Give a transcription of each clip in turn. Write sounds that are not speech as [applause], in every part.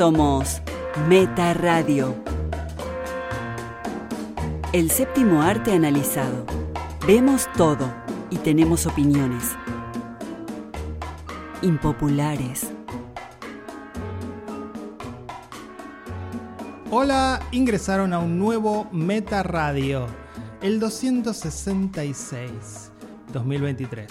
Somos Meta Radio. El séptimo arte analizado. Vemos todo y tenemos opiniones. Impopulares. Hola, ingresaron a un nuevo Meta Radio, el 266, 2023.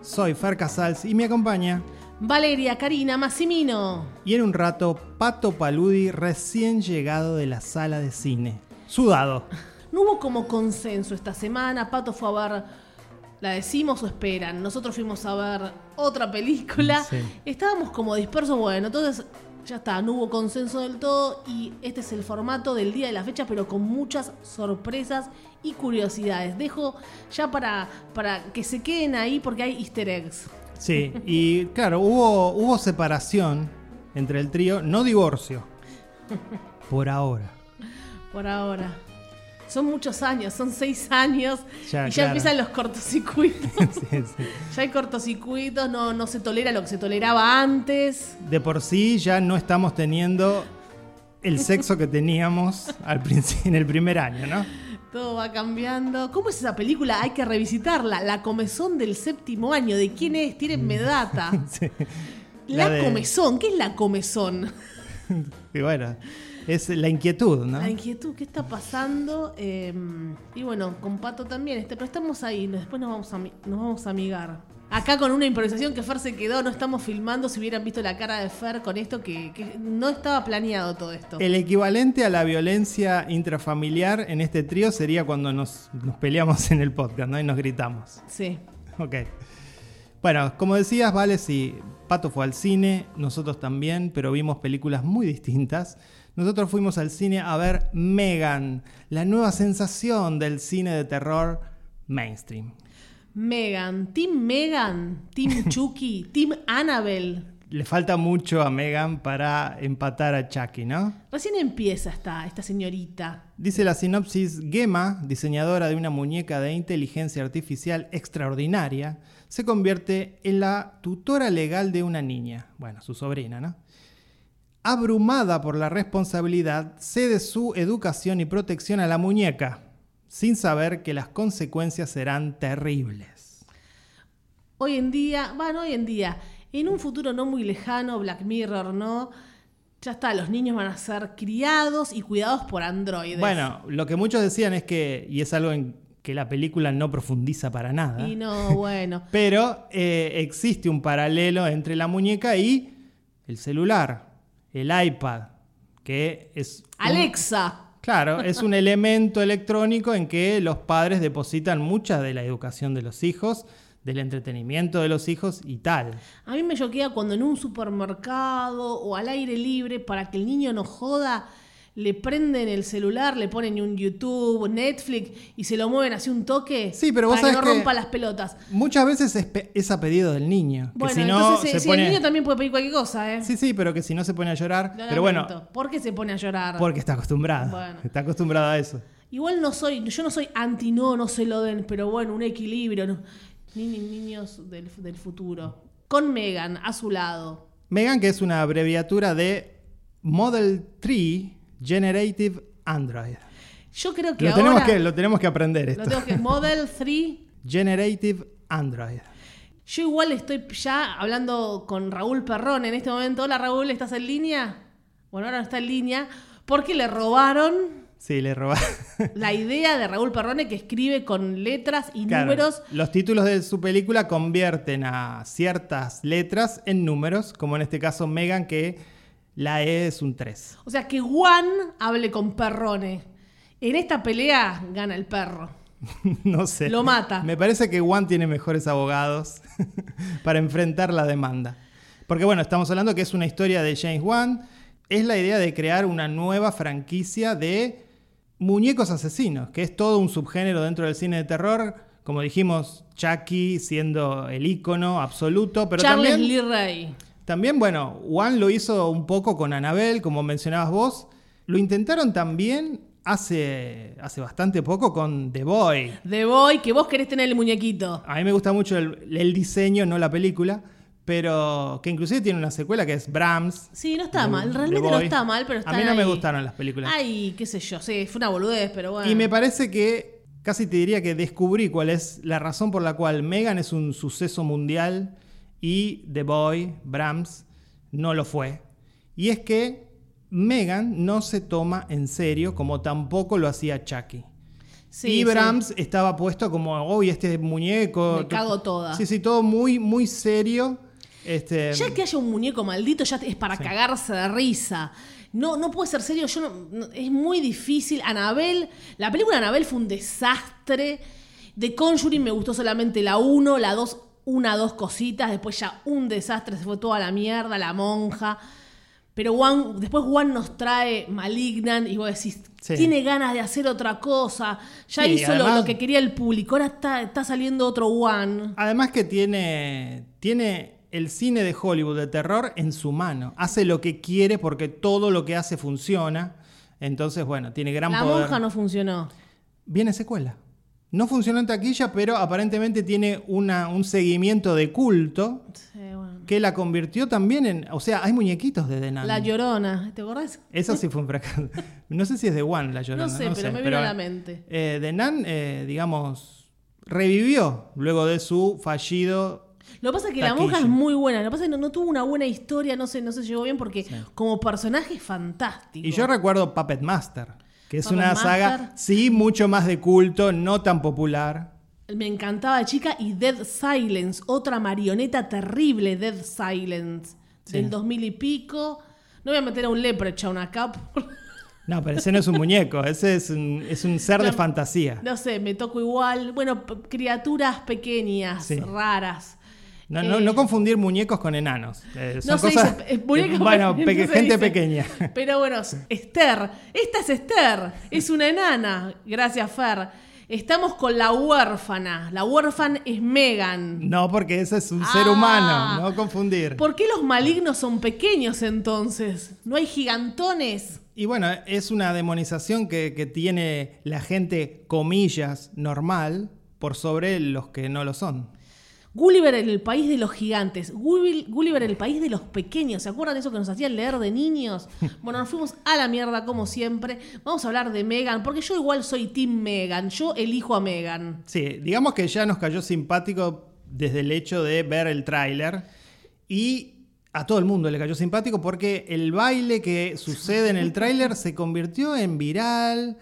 Soy Fer Casals y me acompaña. Valeria, Karina, Massimino. Y en un rato, Pato Paludi, recién llegado de la sala de cine. Sudado. [laughs] No hubo como consenso esta semana. Pato fue a ver. ¿La decimos o esperan? Nosotros fuimos a ver otra película. Sí. Estábamos como dispersos. Bueno, entonces ya está, no hubo consenso del todo. Y este es el formato del día de la fecha, pero con muchas sorpresas y curiosidades. Dejo ya para, para que se queden ahí porque hay easter eggs. Sí, y claro, hubo, hubo separación entre el trío, no divorcio. Por ahora. Por ahora. Son muchos años, son seis años. Ya, y ya claro. empiezan los cortocircuitos. [laughs] Sí, sí. Ya hay cortocircuitos, no, no se tolera lo que se toleraba antes. De por sí ya no estamos teniendo el sexo que teníamos al en el primer año, ¿no? Todo va cambiando. ¿Cómo es esa película? Hay que revisitarla. La comezón del séptimo año. ¿De quién es? Tírenme data. [laughs] Sí. La, La de- comezón. ¿Qué es la comezón? [laughs] Y bueno, es la inquietud, ¿no? La inquietud. ¿Qué está pasando? Eh, y bueno, con Pato también. Este, pero estamos ahí. Después nos vamos, a, nos vamos a amigar. Acá con una improvisación que Fer se quedó. No estamos filmando. Si hubieran visto la cara de Fer con esto, que, que no estaba planeado todo esto. El equivalente a la violencia intrafamiliar en este trío sería cuando nos, nos peleamos en el podcast, ¿no? Y nos gritamos. Sí. Ok. Bueno, como decías, Vale, si Pato fue al cine, nosotros también, pero vimos películas muy distintas. Nosotros fuimos al cine a ver Megan, la nueva sensación del cine de terror mainstream. Megan, Team Megan, Team [laughs] Chucky, Team Annabelle. Le falta mucho a Megan para empatar a Chucky, ¿no? Recién empieza esta, esta señorita. Dice la sinopsis, Gemma, diseñadora de una muñeca de inteligencia artificial extraordinaria, se convierte en la tutora legal de una niña, bueno, su sobrina, ¿no? Abrumada por la responsabilidad, cede su educación y protección a la muñeca, sin saber que las consecuencias serán terribles. Hoy en día, bueno, hoy en día, en un futuro no muy lejano, Black Mirror, ¿no? Ya está, los niños van a ser criados y cuidados por androides. Bueno, lo que muchos decían es que, y es algo en que la película no profundiza para nada, Y no, [laughs] bueno. Pero eh, existe un paralelo entre la muñeca y el celular, el iPad, que es... un- Alexa. Claro, [laughs] es un elemento electrónico en que los padres depositan mucha de la educación de los hijos, del entretenimiento de los hijos y tal. A mí me choquea cuando en un supermercado o al aire libre, para que el niño no joda, le prenden el celular, le ponen un YouTube, Netflix y se lo mueven así un toque Sí, pero vos para que no que- rompa las pelotas. Muchas veces es, es a pedido del niño. Que Bueno, si no entonces se eh, pone... el niño también puede pedir cualquier cosa, ¿eh? Sí, sí, pero que si no se pone a llorar. Lo Pero bueno. ¿Por qué se pone a llorar? porque está acostumbrado. Bueno. Está acostumbrado a eso. Igual no soy, yo no soy anti no, no se lo den, pero bueno, un equilibrio. ¿no? Ni- ni- niños del, del futuro. Con Megan a su lado. Megan, que es una abreviatura de Model 3 Generative Android. Yo creo que Lo ahora. tenemos, que, lo tenemos que aprender lo esto. tengo que. [laughs] Model 3. Generative Android. Yo igual estoy ya hablando con Raúl Perrón en este momento. Hola Raúl, ¿estás en línea? Bueno, ahora no está en línea. Porque le robaron Sí, le robaron. [laughs] la idea de Raúl Perrone que escribe con letras y Claro, números. Los títulos de su película convierten a ciertas letras en números, como en este caso Megan, que la E es un 3. O sea, que Juan hable con Perrone. En esta pelea gana el perro. [laughs] no sé. Lo mata. Me parece que Juan tiene mejores abogados [laughs] para enfrentar la demanda. Porque bueno, estamos hablando que es una historia de James Wan. Es la idea de crear una nueva franquicia de muñecos asesinos, que es todo un subgénero dentro del cine de terror. Como dijimos, Chucky siendo el ícono absoluto, pero Charles también... Lee Ray. También, bueno, Wan lo hizo un poco con Annabelle, como mencionabas vos. Lo intentaron también hace, hace bastante poco con The Boy. The Boy, que vos querés tener el muñequito. A mí me gusta mucho el, el diseño, no la película. pero que inclusive tiene una secuela que es Brahms. Sí, no está mal. Realmente no está mal, pero está A mí no me gustaron las películas. Ay, qué sé yo. Sí, fue una boludez, pero bueno. Y me parece que casi te diría que descubrí cuál es la razón por la cual Megan es un suceso mundial y The Boy, Brahms, no lo fue. Y es que Megan no se toma en serio como tampoco lo hacía Chucky. Sí, y sí. Brahms estaba puesto como, uy, este muñeco. Me cago toda. Sí, sí, todo muy, muy serio. Este, Ya que haya un muñeco maldito, ya es para cagarse de risa. No, no puede ser serio, yo no- no- es muy difícil. Anabel, la película Anabel fue un desastre. De Conjuring me gustó solamente la 1, la 2, una, dos cositas, después ya un desastre, se fue toda la mierda, la monja. Pero Juan, después Juan nos trae Malignant y vos decís, Sí. tiene ganas de hacer otra cosa. Ya Sí, hizo lo- además- lo, que quería el público, ahora está, está saliendo otro Juan. Además que tiene, tiene el cine de Hollywood de terror en su mano. Hace lo que quiere porque todo lo que hace funciona. Entonces, bueno, tiene gran La poder. monja no funcionó. Viene secuela. No funcionó en taquilla, pero aparentemente tiene una, un seguimiento de culto Sí, bueno. que la convirtió también en... O sea, hay muñequitos de Nun. La Llorona, ¿te acordás? Esa sí fue un fracaso. No sé si es de One la llorona. No sé, pero me vino a la mente. Eh, The Nun, eh, digamos, revivió luego de su fallido Lo que pasa es que la monja es muy buena. Lo que pasa es que no, no tuvo una buena historia, no se, no se llevó bien porque como personaje es fantástico. Y yo recuerdo Puppet Master, que es una Master. saga, sí, mucho más de culto, no tan popular. Me encantaba chica y Dead Silence, otra marioneta terrible, Dead Silence, Sí. del 2000 y pico. No voy a meter a un leprechaun [laughs] acá. No, pero ese no es un muñeco, ese es un, es un ser de fantasía. No sé, me toco igual. Bueno, criaturas pequeñas, Sí. raras. No, no, Eh, no confundir muñecos con enanos. eh, son No se cosas. dice, muñeca [laughs] bueno, peque- gente dice. pequeña. Pero bueno, Esther. Esta es Esther. Es una enana. Gracias, Fer. Estamos con la huérfana. La huérfana es Megan. No, porque ese es un Ah. ser humano, no confundir. ¿Por qué los malignos son pequeños entonces? ¿No hay gigantones? Y bueno, es una demonización que, que tiene la gente, comillas, normal, por sobre los que no lo son. Gulliver en el país de los gigantes. Gulli- Gulliver en el país de los pequeños. ¿Se acuerdan de eso que nos hacían leer de niños? [laughs] Bueno, nos fuimos a la mierda como siempre. Vamos a hablar de Megan, porque yo igual soy Team Megan. Yo elijo a Megan. Sí, digamos que ya nos cayó simpático desde el hecho de ver el tráiler y a todo el mundo le cayó simpático porque el baile que sucede en el tráiler se convirtió en viral.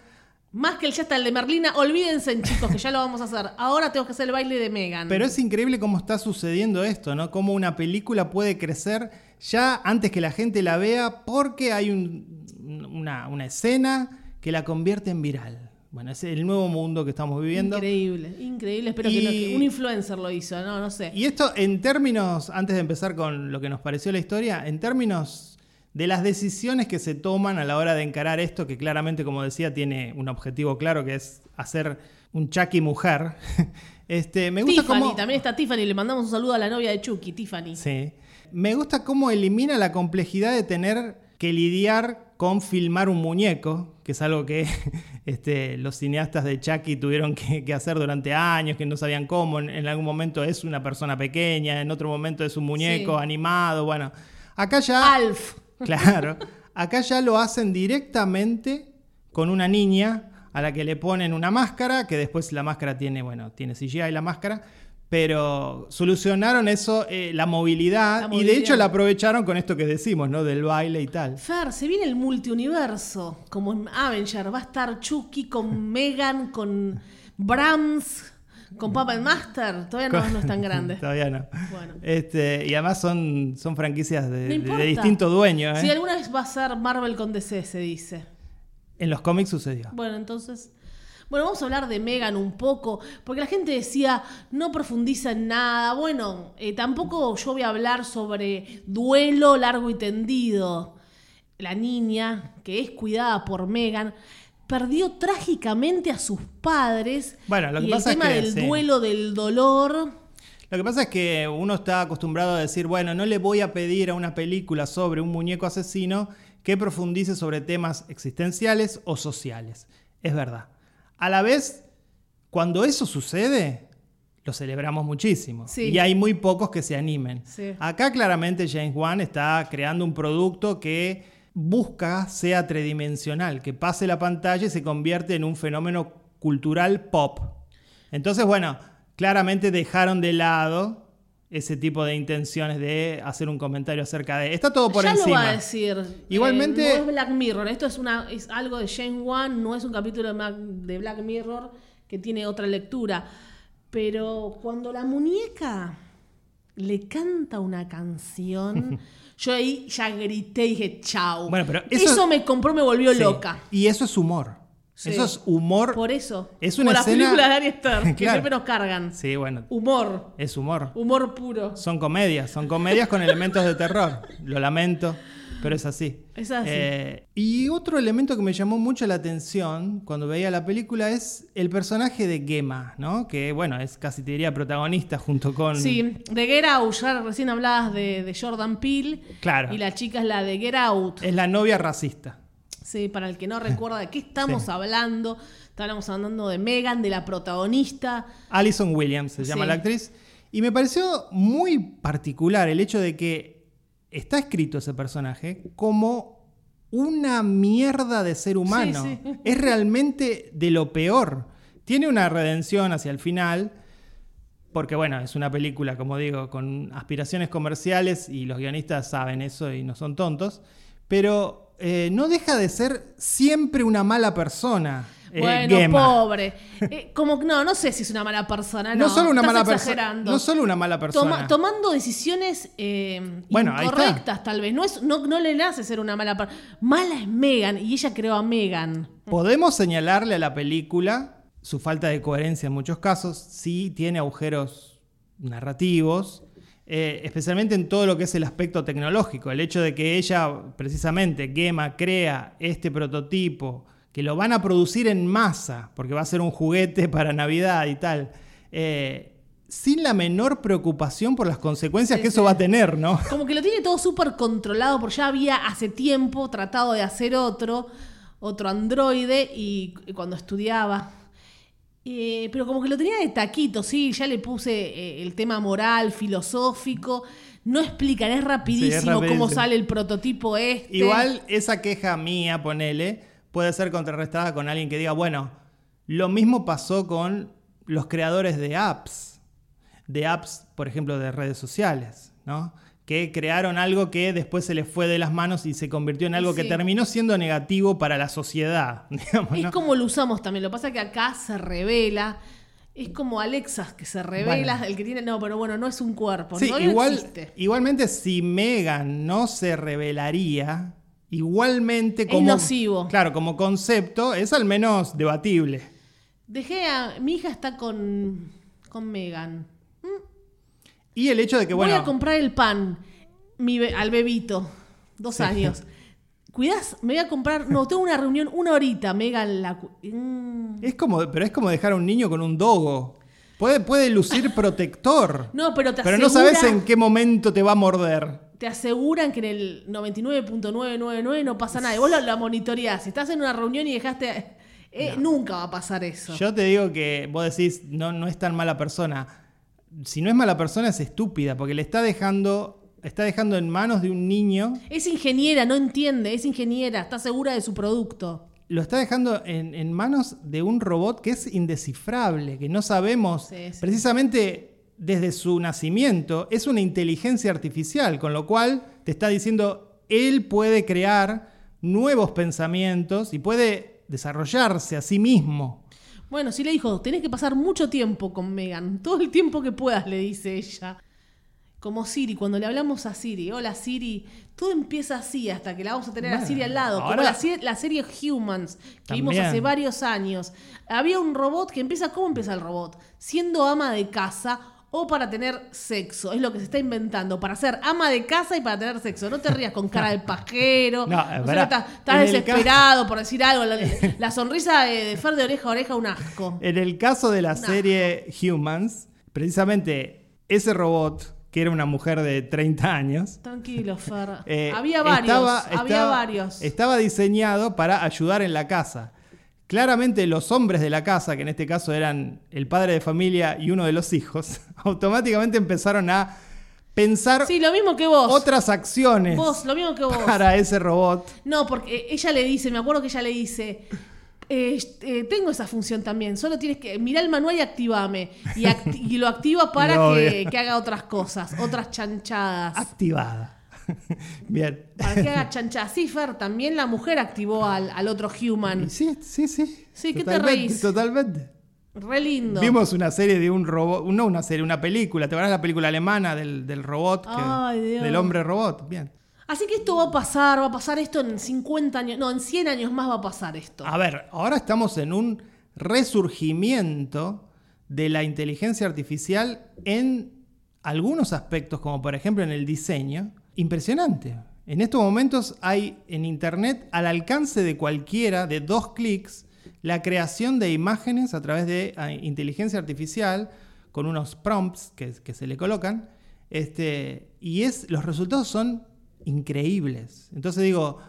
Más que el ya está el de Merlina, olvídense, chicos, que ya lo vamos a hacer. Ahora tengo que hacer el baile de Megan. Pero es increíble cómo está sucediendo esto, ¿no? Cómo una película puede crecer ya antes que la gente la vea porque hay un- una, una escena que la convierte en viral. Bueno, es el nuevo mundo que estamos viviendo. Increíble, increíble. Espero Y- que, no- que un influencer lo hizo, no, no sé. Y esto en términos, antes de empezar con lo que nos pareció la historia, en términos de las decisiones que se toman a la hora de encarar esto, que claramente, como decía, tiene un objetivo claro, que es hacer un Chucky mujer. [laughs] Este, me gusta Tiffany, cómo... también está Tiffany. Le mandamos un saludo a la novia de Chucky, Tiffany. Sí. Me gusta cómo elimina la complejidad de tener que lidiar con filmar un muñeco, que es algo que [laughs] este, los cineastas de Chucky tuvieron que, que hacer durante años, que no sabían cómo. En, en algún momento es una persona pequeña, en otro momento es un muñeco Sí. animado. Bueno, acá ya. Alf. Claro. Acá ya lo hacen directamente con una niña a la que le ponen una máscara, que después la máscara tiene, bueno, tiene CGI la máscara, pero solucionaron eso, eh, la, movilidad, La y de movilidad. hecho la aprovecharon con esto que decimos, ¿no? Del baile y tal. Fer, se viene el multiuniverso. Como en Avenger. Va a estar Chucky con Megan, con Brahms, con Puppet Master. Todavía no, no es tan grande. [laughs] Todavía no. Bueno. Este, y además son, son franquicias de, No de- distinto dueño. ¿eh? Si alguna vez va a ser Marvel con DC, se dice. En los cómics sucedió. Bueno, entonces. Bueno, vamos a hablar de Megan un poco, porque la gente decía, no profundiza en nada. Bueno, eh, tampoco yo voy a hablar sobre duelo largo y tendido. La niña, que es cuidada por Megan, perdió trágicamente a sus padres. Bueno, lo que y pasa el es que, del sí. duelo, del dolor. Lo que pasa es que uno está acostumbrado a decir, bueno, no le voy a pedir a una película sobre un muñeco asesino que profundice sobre temas existenciales o sociales. Es verdad. A la vez, cuando eso sucede, lo celebramos muchísimo. Sí. Y hay muy pocos que se animen. Sí. Acá claramente James Wan está creando un producto que busca sea tridimensional, que pase la pantalla y se convierte en un fenómeno cultural pop. Entonces, bueno, claramente dejaron de lado ese tipo de intenciones de hacer un comentario acerca de... Está todo por ya encima. lo va a decir. Igualmente- Eh, no es Black Mirror. Esto es, una, es algo de James Wan, no es un capítulo de Black Mirror que tiene otra lectura. Pero cuando la muñeca le canta una canción, [laughs] yo ahí ya grité y dije, chau. Bueno, pero eso, eso- me compró, me volvió Sí. loca. Y eso es humor. Sí. Eso es humor. Por eso. Es Como una las escena- películas de Ari Aster, [laughs] que siempre nos cargan. Sí, bueno, Humor. es humor. Humor puro. Son comedias, son comedias con elementos de terror. Lo lamento, pero es así. Es así. Eh, y otro elemento que me llamó mucho la atención cuando veía la película es el personaje de Gemma, ¿no? Que, bueno, es casi te diría protagonista junto con... Sí, de Get Out, ya recién hablabas de, de Jordan Peele. Claro. Y la chica es la de Get Out. Es la novia racista. Sí, para el que no recuerda de qué estamos hablando, estábamos hablando de Megan, de la protagonista. Alison Williams se llama Sí. la actriz. Y me pareció muy particular el hecho de que está escrito ese personaje como una mierda de ser humano. Sí, sí. [laughs] Es realmente de lo peor. Tiene una redención hacia el final, porque bueno, es una película, como digo, con aspiraciones comerciales y los guionistas saben eso y no son tontos, pero eh, no deja de ser siempre una mala persona. Eh, bueno, Gemma. pobre. Eh, como no, no sé si es una mala persona. No, No solo una estás mala persona. No solo una mala persona. Toma- tomando decisiones eh, Bueno, incorrectas, tal vez. No, es, no, no le nace ser una mala persona. Mala es Megan y ella creó a Megan. Podemos señalarle a la película su falta de coherencia en muchos casos. Sí tiene agujeros narrativos. eh, especialmente en todo lo que es el aspecto tecnológico. El hecho de que ella, precisamente, Gemma, crea este prototipo, que lo van a producir en masa, porque va a ser un juguete [laughs] para Navidad y tal, eh, sin la menor preocupación por las consecuencias Sí, que sí. eso va a tener, ¿no? [laughs] Como que lo tiene todo súper controlado, porque ya había hace tiempo tratado de hacer otro, otro androide, y, cuando estudiaba. Eh, pero como que lo tenía de taquito, sí, ya le puse eh, el tema moral, filosófico. No explican, es rapidísimo, cómo rapidísimo. sale el prototipo este. Igual esa queja mía, ponele, puede ser contrarrestada con alguien que diga, bueno, lo mismo pasó con los creadores de apps, de apps, por ejemplo, de redes sociales, ¿no? Que crearon algo que después se les fue de las manos y se convirtió en algo que terminó siendo negativo para la sociedad. [laughs] digamos, Es como lo usamos también. Lo que pasa es que acá se revela. Es como Alexa que se revela, Bueno. el que tiene. No, pero bueno, no es un cuerpo. Sí, no, igual, igualmente si Megan no se revelaría, igualmente como... nocivo. Claro, como concepto es al menos debatible. Dejé a. Mi hija está con. con Megan. Y el hecho de que, Voy bueno, a comprar el pan mi be- al bebito. Dos Sí. años. ¿Cuidás? Me voy a comprar. No, tengo una reunión una horita. Megan la. Mm. es como, pero es como dejar a un niño con un dogo. Puede, puede lucir protector. No, pero te pero no sabes en qué momento te va a morder. Te aseguran que en el 99.999 no pasa nada. Y vos lo, lo monitoreás. Si estás en una reunión y dejaste. eh, Nunca va a pasar eso. Yo te digo que vos decís, no, no es tan mala persona. Si no es mala persona, es estúpida, porque le está dejando, está dejando en manos de un niño, Es ingeniera, no entiende. Es ingeniera. Está segura de su producto. lo está dejando en, en manos de un robot que es indescifrable, que no sabemos Sí, sí. precisamente desde su nacimiento, es una inteligencia artificial, con lo cual te está diciendo, él puede crear nuevos pensamientos y puede desarrollarse a sí mismo. Bueno, sí le dijo, tenés que pasar mucho tiempo con Megan. Todo el tiempo que puedas, le dice ella. Como Siri, cuando le hablamos a Siri, hola Siri, todo empieza así hasta que la vamos a tener a Siri al lado. Como ahora- la, serie- la serie Humans, que vimos hace varios años. Había un robot que empieza, ¿cómo empieza el robot? Siendo ama de casa o para tener sexo. Es lo que se está inventando, para ser ama de casa y para tener sexo. No te rías con cara de [laughs] pajero. No, sé, estás, desesperado por decir algo. La, [laughs] la sonrisa de, de Fer de oreja a oreja, un asco. En el caso de la serie Humans, precisamente ese robot, que era una mujer de 30 años, Tranquilo, Fer. [laughs] eh, había varios, estaba- había estaba- varios. Estaba diseñado para ayudar en la casa. Claramente los hombres de la casa, que en este caso eran el padre de familia y uno de los hijos, [laughs] automáticamente empezaron a pensar Sí, lo mismo que vos. otras acciones Vos, lo mismo que vos. para ese robot. No, porque ella le dice, me acuerdo que ella le dice, eh, eh, tengo esa función también, solo tienes que mirar el manual y activame. Y, acti- y lo activa para [laughs] que, que haga otras cosas, otras chanchadas. Activada. [laughs] Bien. Para que haga chanchadas. Sí, Fer, también la mujer activó al, al otro human. Sí, sí, sí. Sí, ¿qué te Totalmente, reís? Totalmente. Re lindo. Vimos una serie de un robot, no una serie, una película. ¿Te acuerdas la película alemana del, del robot? que- Ay, Dios. Del hombre robot. Bien. Así que esto va a pasar, va a pasar esto en 50 años, no, en 100 años más va a pasar esto. A ver, ahora estamos en un resurgimiento de la inteligencia artificial en algunos aspectos, como por ejemplo en el diseño. Impresionante. En estos momentos hay en Internet al alcance de cualquiera, de dos clics, la creación de imágenes a través de ah, inteligencia artificial con unos prompts que, se le colocan. Este, y es, los resultados son increíbles. Entonces digo,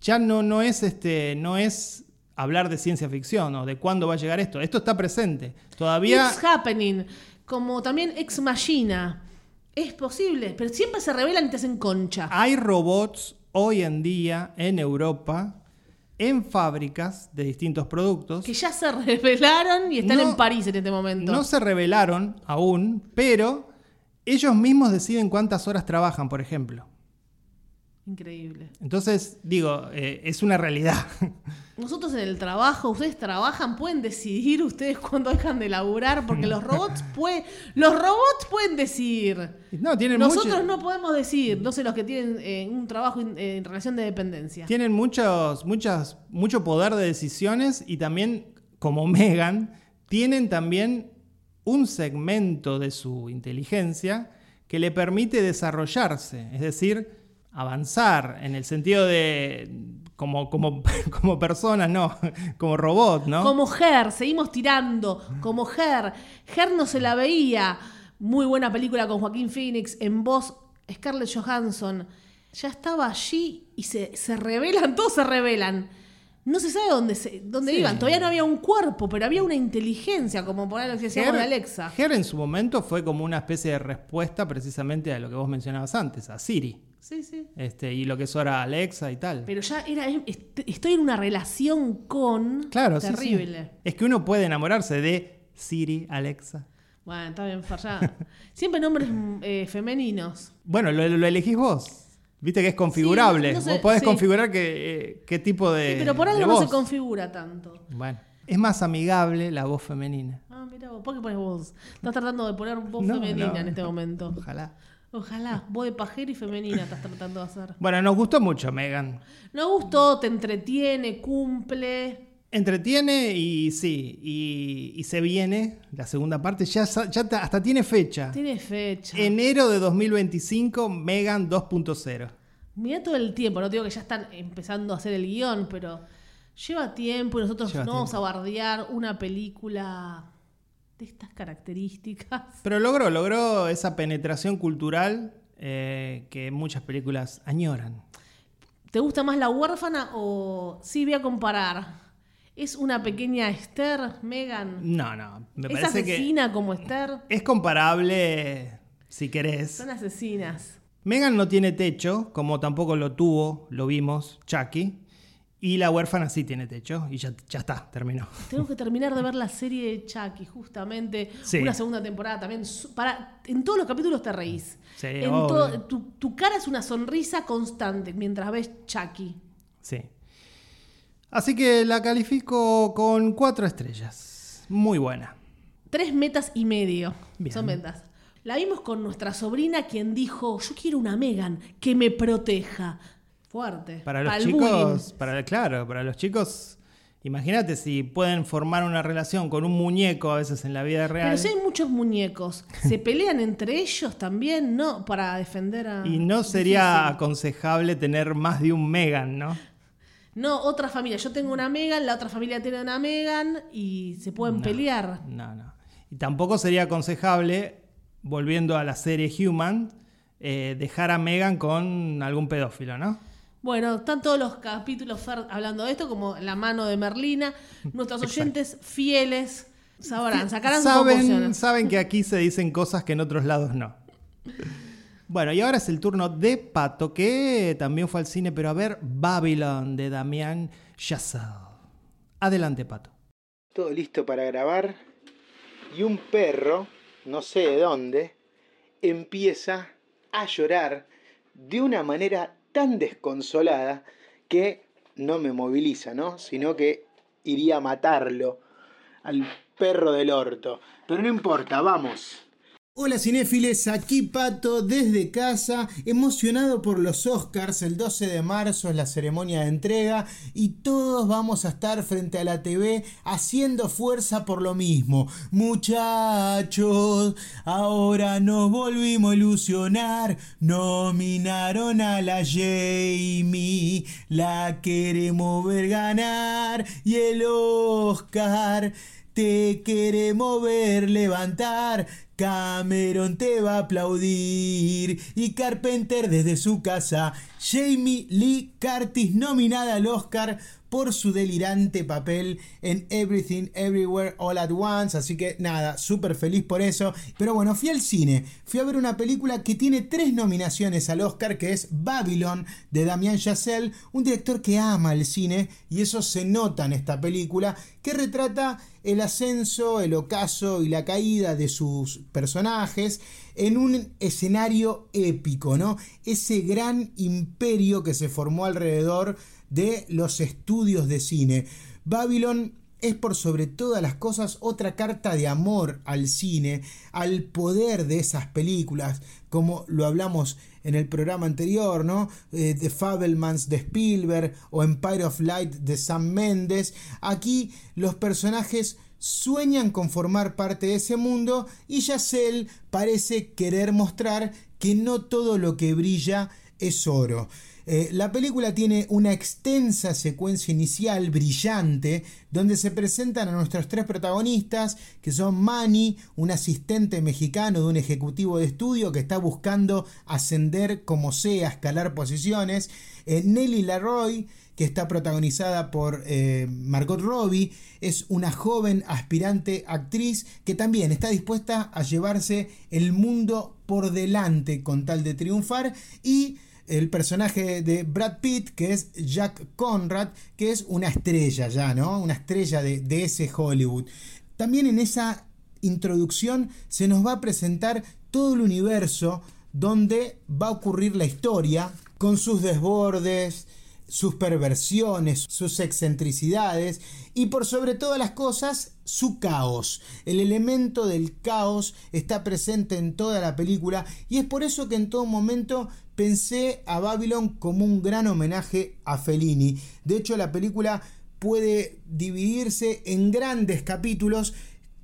ya no, no es este no es hablar de ciencia ficción o de cuándo va a llegar esto. Esto está presente. Todavía It's happening, como también Ex Machina. Es posible, pero siempre se revelan y te hacen concha. hay robots hoy en día en Europa en fábricas de distintos productos. Que ya se revelaron y están No- en París en este momento. No se revelaron aún, pero ellos mismos deciden cuántas horas trabajan, por ejemplo. Increíble. Entonces, digo, eh, es una realidad. [laughs] Nosotros en el trabajo, ustedes trabajan, pueden decidir ustedes cuándo dejan de laburar, porque los robots [laughs] pueden, los robots pueden decidir. no, tienen Nosotros mucho- no podemos decir, no sé los que tienen eh, un trabajo in- eh, en relación de dependencia. Tienen muchos, muchas, mucho poder de decisiones y también, como Megan, tienen también un segmento de su inteligencia que le permite desarrollarse, es decir, avanzar en el sentido de como, como, [laughs] como personas, no, como robot, ¿no? Como Her, seguimos tirando, como Her. Her no se la veía. Muy buena película con Joaquín Phoenix, en voz Scarlett Johansson. Ya estaba allí y se, se revelan, todos se revelan. No se sabe dónde, se, dónde Sí. iban. Todavía no había un cuerpo, pero había una inteligencia, como por lo que decíamos de Alexa. Her en su momento fue como una especie de respuesta precisamente a lo que vos mencionabas antes, a Siri. Sí, sí. Este, y lo que es ahora Alexa y tal. Pero ya era. est- Estoy en una relación con. Claro, sí, sí. Terrible. Es que uno puede enamorarse de Siri, Alexa. Bueno, está bien, ya. [laughs] Siempre nombres eh, femeninos. Bueno, lo, lo elegís vos. Viste que es configurable. Sí, no sé, vos podés sí. configurar que, eh, qué tipo de. Sí, pero por algo no se voz. configura tanto. Bueno, es más amigable la voz femenina. Ah, mira vos, ¿por qué pones voz? Estás tratando de poner voz No, femenina no. en este momento. Ojalá. Ojalá, voz de pajera y femenina estás tratando de hacer. Bueno, nos gustó mucho Megan. No gustó, te entretiene, cumple. Entretiene y sí, y, y se viene la segunda parte. Ya, hasta tiene fecha. Tiene fecha. Enero de 2025, Megan 2.0. Mira todo el tiempo, no digo que ya están empezando a hacer el guion, pero lleva tiempo y nosotros Lleva no vamos a bardear una película de estas características. Pero logró, logró esa penetración cultural eh, que muchas películas añoran. ¿Te gusta más La huérfana o sí voy a comparar? ¿Es una pequeña Esther, Megan? No, no, me ¿Es parece que asesina como Esther? es comparable si querés. Son asesinas. Megan no tiene techo, como tampoco lo tuvo, lo vimos, Chucky. Y la huérfana sí tiene techo, y ya, ya está, terminó. [laughs] Tenemos que terminar de ver la serie de Chucky, justamente. Sí. Una segunda temporada también. Para, en todos los capítulos te reís. Sí, En todo- tu, tu cara es una sonrisa constante mientras ves Chucky. Sí. Así que la califico con cuatro estrellas. Muy buena. Tres metas y medio. Bien. Son metas. La vimos con nuestra sobrina quien dijo, yo quiero una Megan que me proteja. Fuerte. Para los chicos, para, claro, para los chicos, imagínate si pueden formar una relación con un muñeco a veces en la vida real. Pero si hay muchos muñecos, ¿se pelean entre ellos también? No, para defender a... Y no sería Difícil. aconsejable tener más de un Megan, ¿no? No, otra familia. Yo tengo una Megan, la otra familia tiene una Megan y se pueden pelear. No, no. Y tampoco sería aconsejable, volviendo a la serie Human, eh, dejar a Megan con algún pedófilo, ¿no? Bueno, están todos los capítulos Fer, hablando de esto, como La mano de Merlina. Nuestros oyentes fieles sabrán, sacarán sus saben, conclusiones. saben que aquí se dicen cosas que en otros lados no. Bueno, y ahora es el turno de Pato, que también fue al cine, pero a ver Babylon de Damián Chazelle. Adelante, Pato. Todo listo para grabar. Y un perro, no sé de dónde, empieza a llorar de una manera tan desconsolada que no me moviliza, ¿no? Sino que iría a matarlo al perro del orto. Pero no importa, vamos. Hola cinéfiles, aquí Pato desde casa, emocionado por los Oscars, el 12 de marzo es la ceremonia de entrega y todos vamos a estar frente a la TV haciendo fuerza por lo mismo. Muchachos, ahora nos volvimos a ilusionar, nominaron a la Jamie, la queremos ver ganar y el Oscar. Te queremos ver levantar, Cameron te va a aplaudir. Y Carpenter desde su casa, Jamie Lee Curtis nominada al Oscar por su delirante papel en Everything Everywhere All at Once, así que nada, súper feliz por eso. Pero bueno, fui al cine, fui a ver una película que tiene tres nominaciones al Oscar, que es Babylon de Damien Chazelle, un director que ama el cine y eso se nota en esta película, que retrata el ascenso, el ocaso y la caída de sus personajes en un escenario épico, ¿no? Ese gran imperio que se formó alrededor de los estudios de cine. Babylon es por sobre todas las cosas otra carta de amor al cine, al poder de esas películas, como lo hablamos en el programa anterior, ¿no? Eh, The Fabelmans de Spielberg o Empire of Light de Sam Mendes. Aquí los personajes sueñan con formar parte de ese mundo y Yacel parece querer mostrar que no todo lo que brilla es oro. Eh, la película tiene una extensa secuencia inicial brillante donde se presentan a nuestros tres protagonistas que son Manny, un asistente mexicano de un ejecutivo de estudio que está buscando ascender como sea, escalar posiciones, eh, Nelly Laroy, que está protagonizada por eh, Margot Robbie, es una joven aspirante actriz que también está dispuesta a llevarse el mundo por delante con tal de triunfar y el personaje de Brad Pitt, que es Jack Conrad, que es una estrella ya, ¿no? Una estrella de, de ese Hollywood. También en esa introducción se nos va a presentar todo el universo donde va a ocurrir la historia, con sus desbordes, sus perversiones, sus excentricidades y por sobre todas las cosas su caos. El elemento del caos está presente en toda la película y es por eso que en todo momento pensé a Babylon como un gran homenaje a Fellini. De hecho la película puede dividirse en grandes capítulos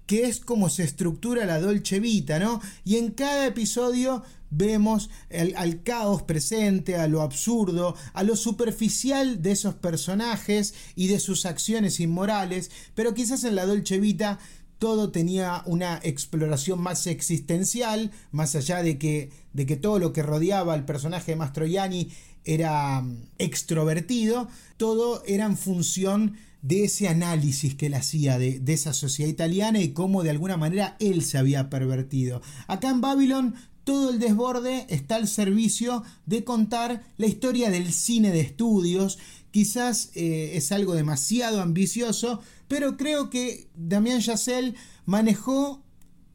que es como se estructura la Dolce Vita, ¿no? Y en cada episodio vemos al caos presente, a lo absurdo, a lo superficial de esos personajes y de sus acciones inmorales, pero quizás en la Dolce Vita todo tenía una exploración más existencial, más allá de que, de que todo lo que rodeaba al personaje de Mastroianni era mm, extrovertido, todo era en función de ese análisis que él hacía de, de, esa sociedad italiana y cómo de alguna manera él se había pervertido. Acá en Babylon todo el desborde está al servicio de contar la historia del cine de estudios. Quizás eh, es algo demasiado ambicioso, pero creo que Damien Chazelle manejó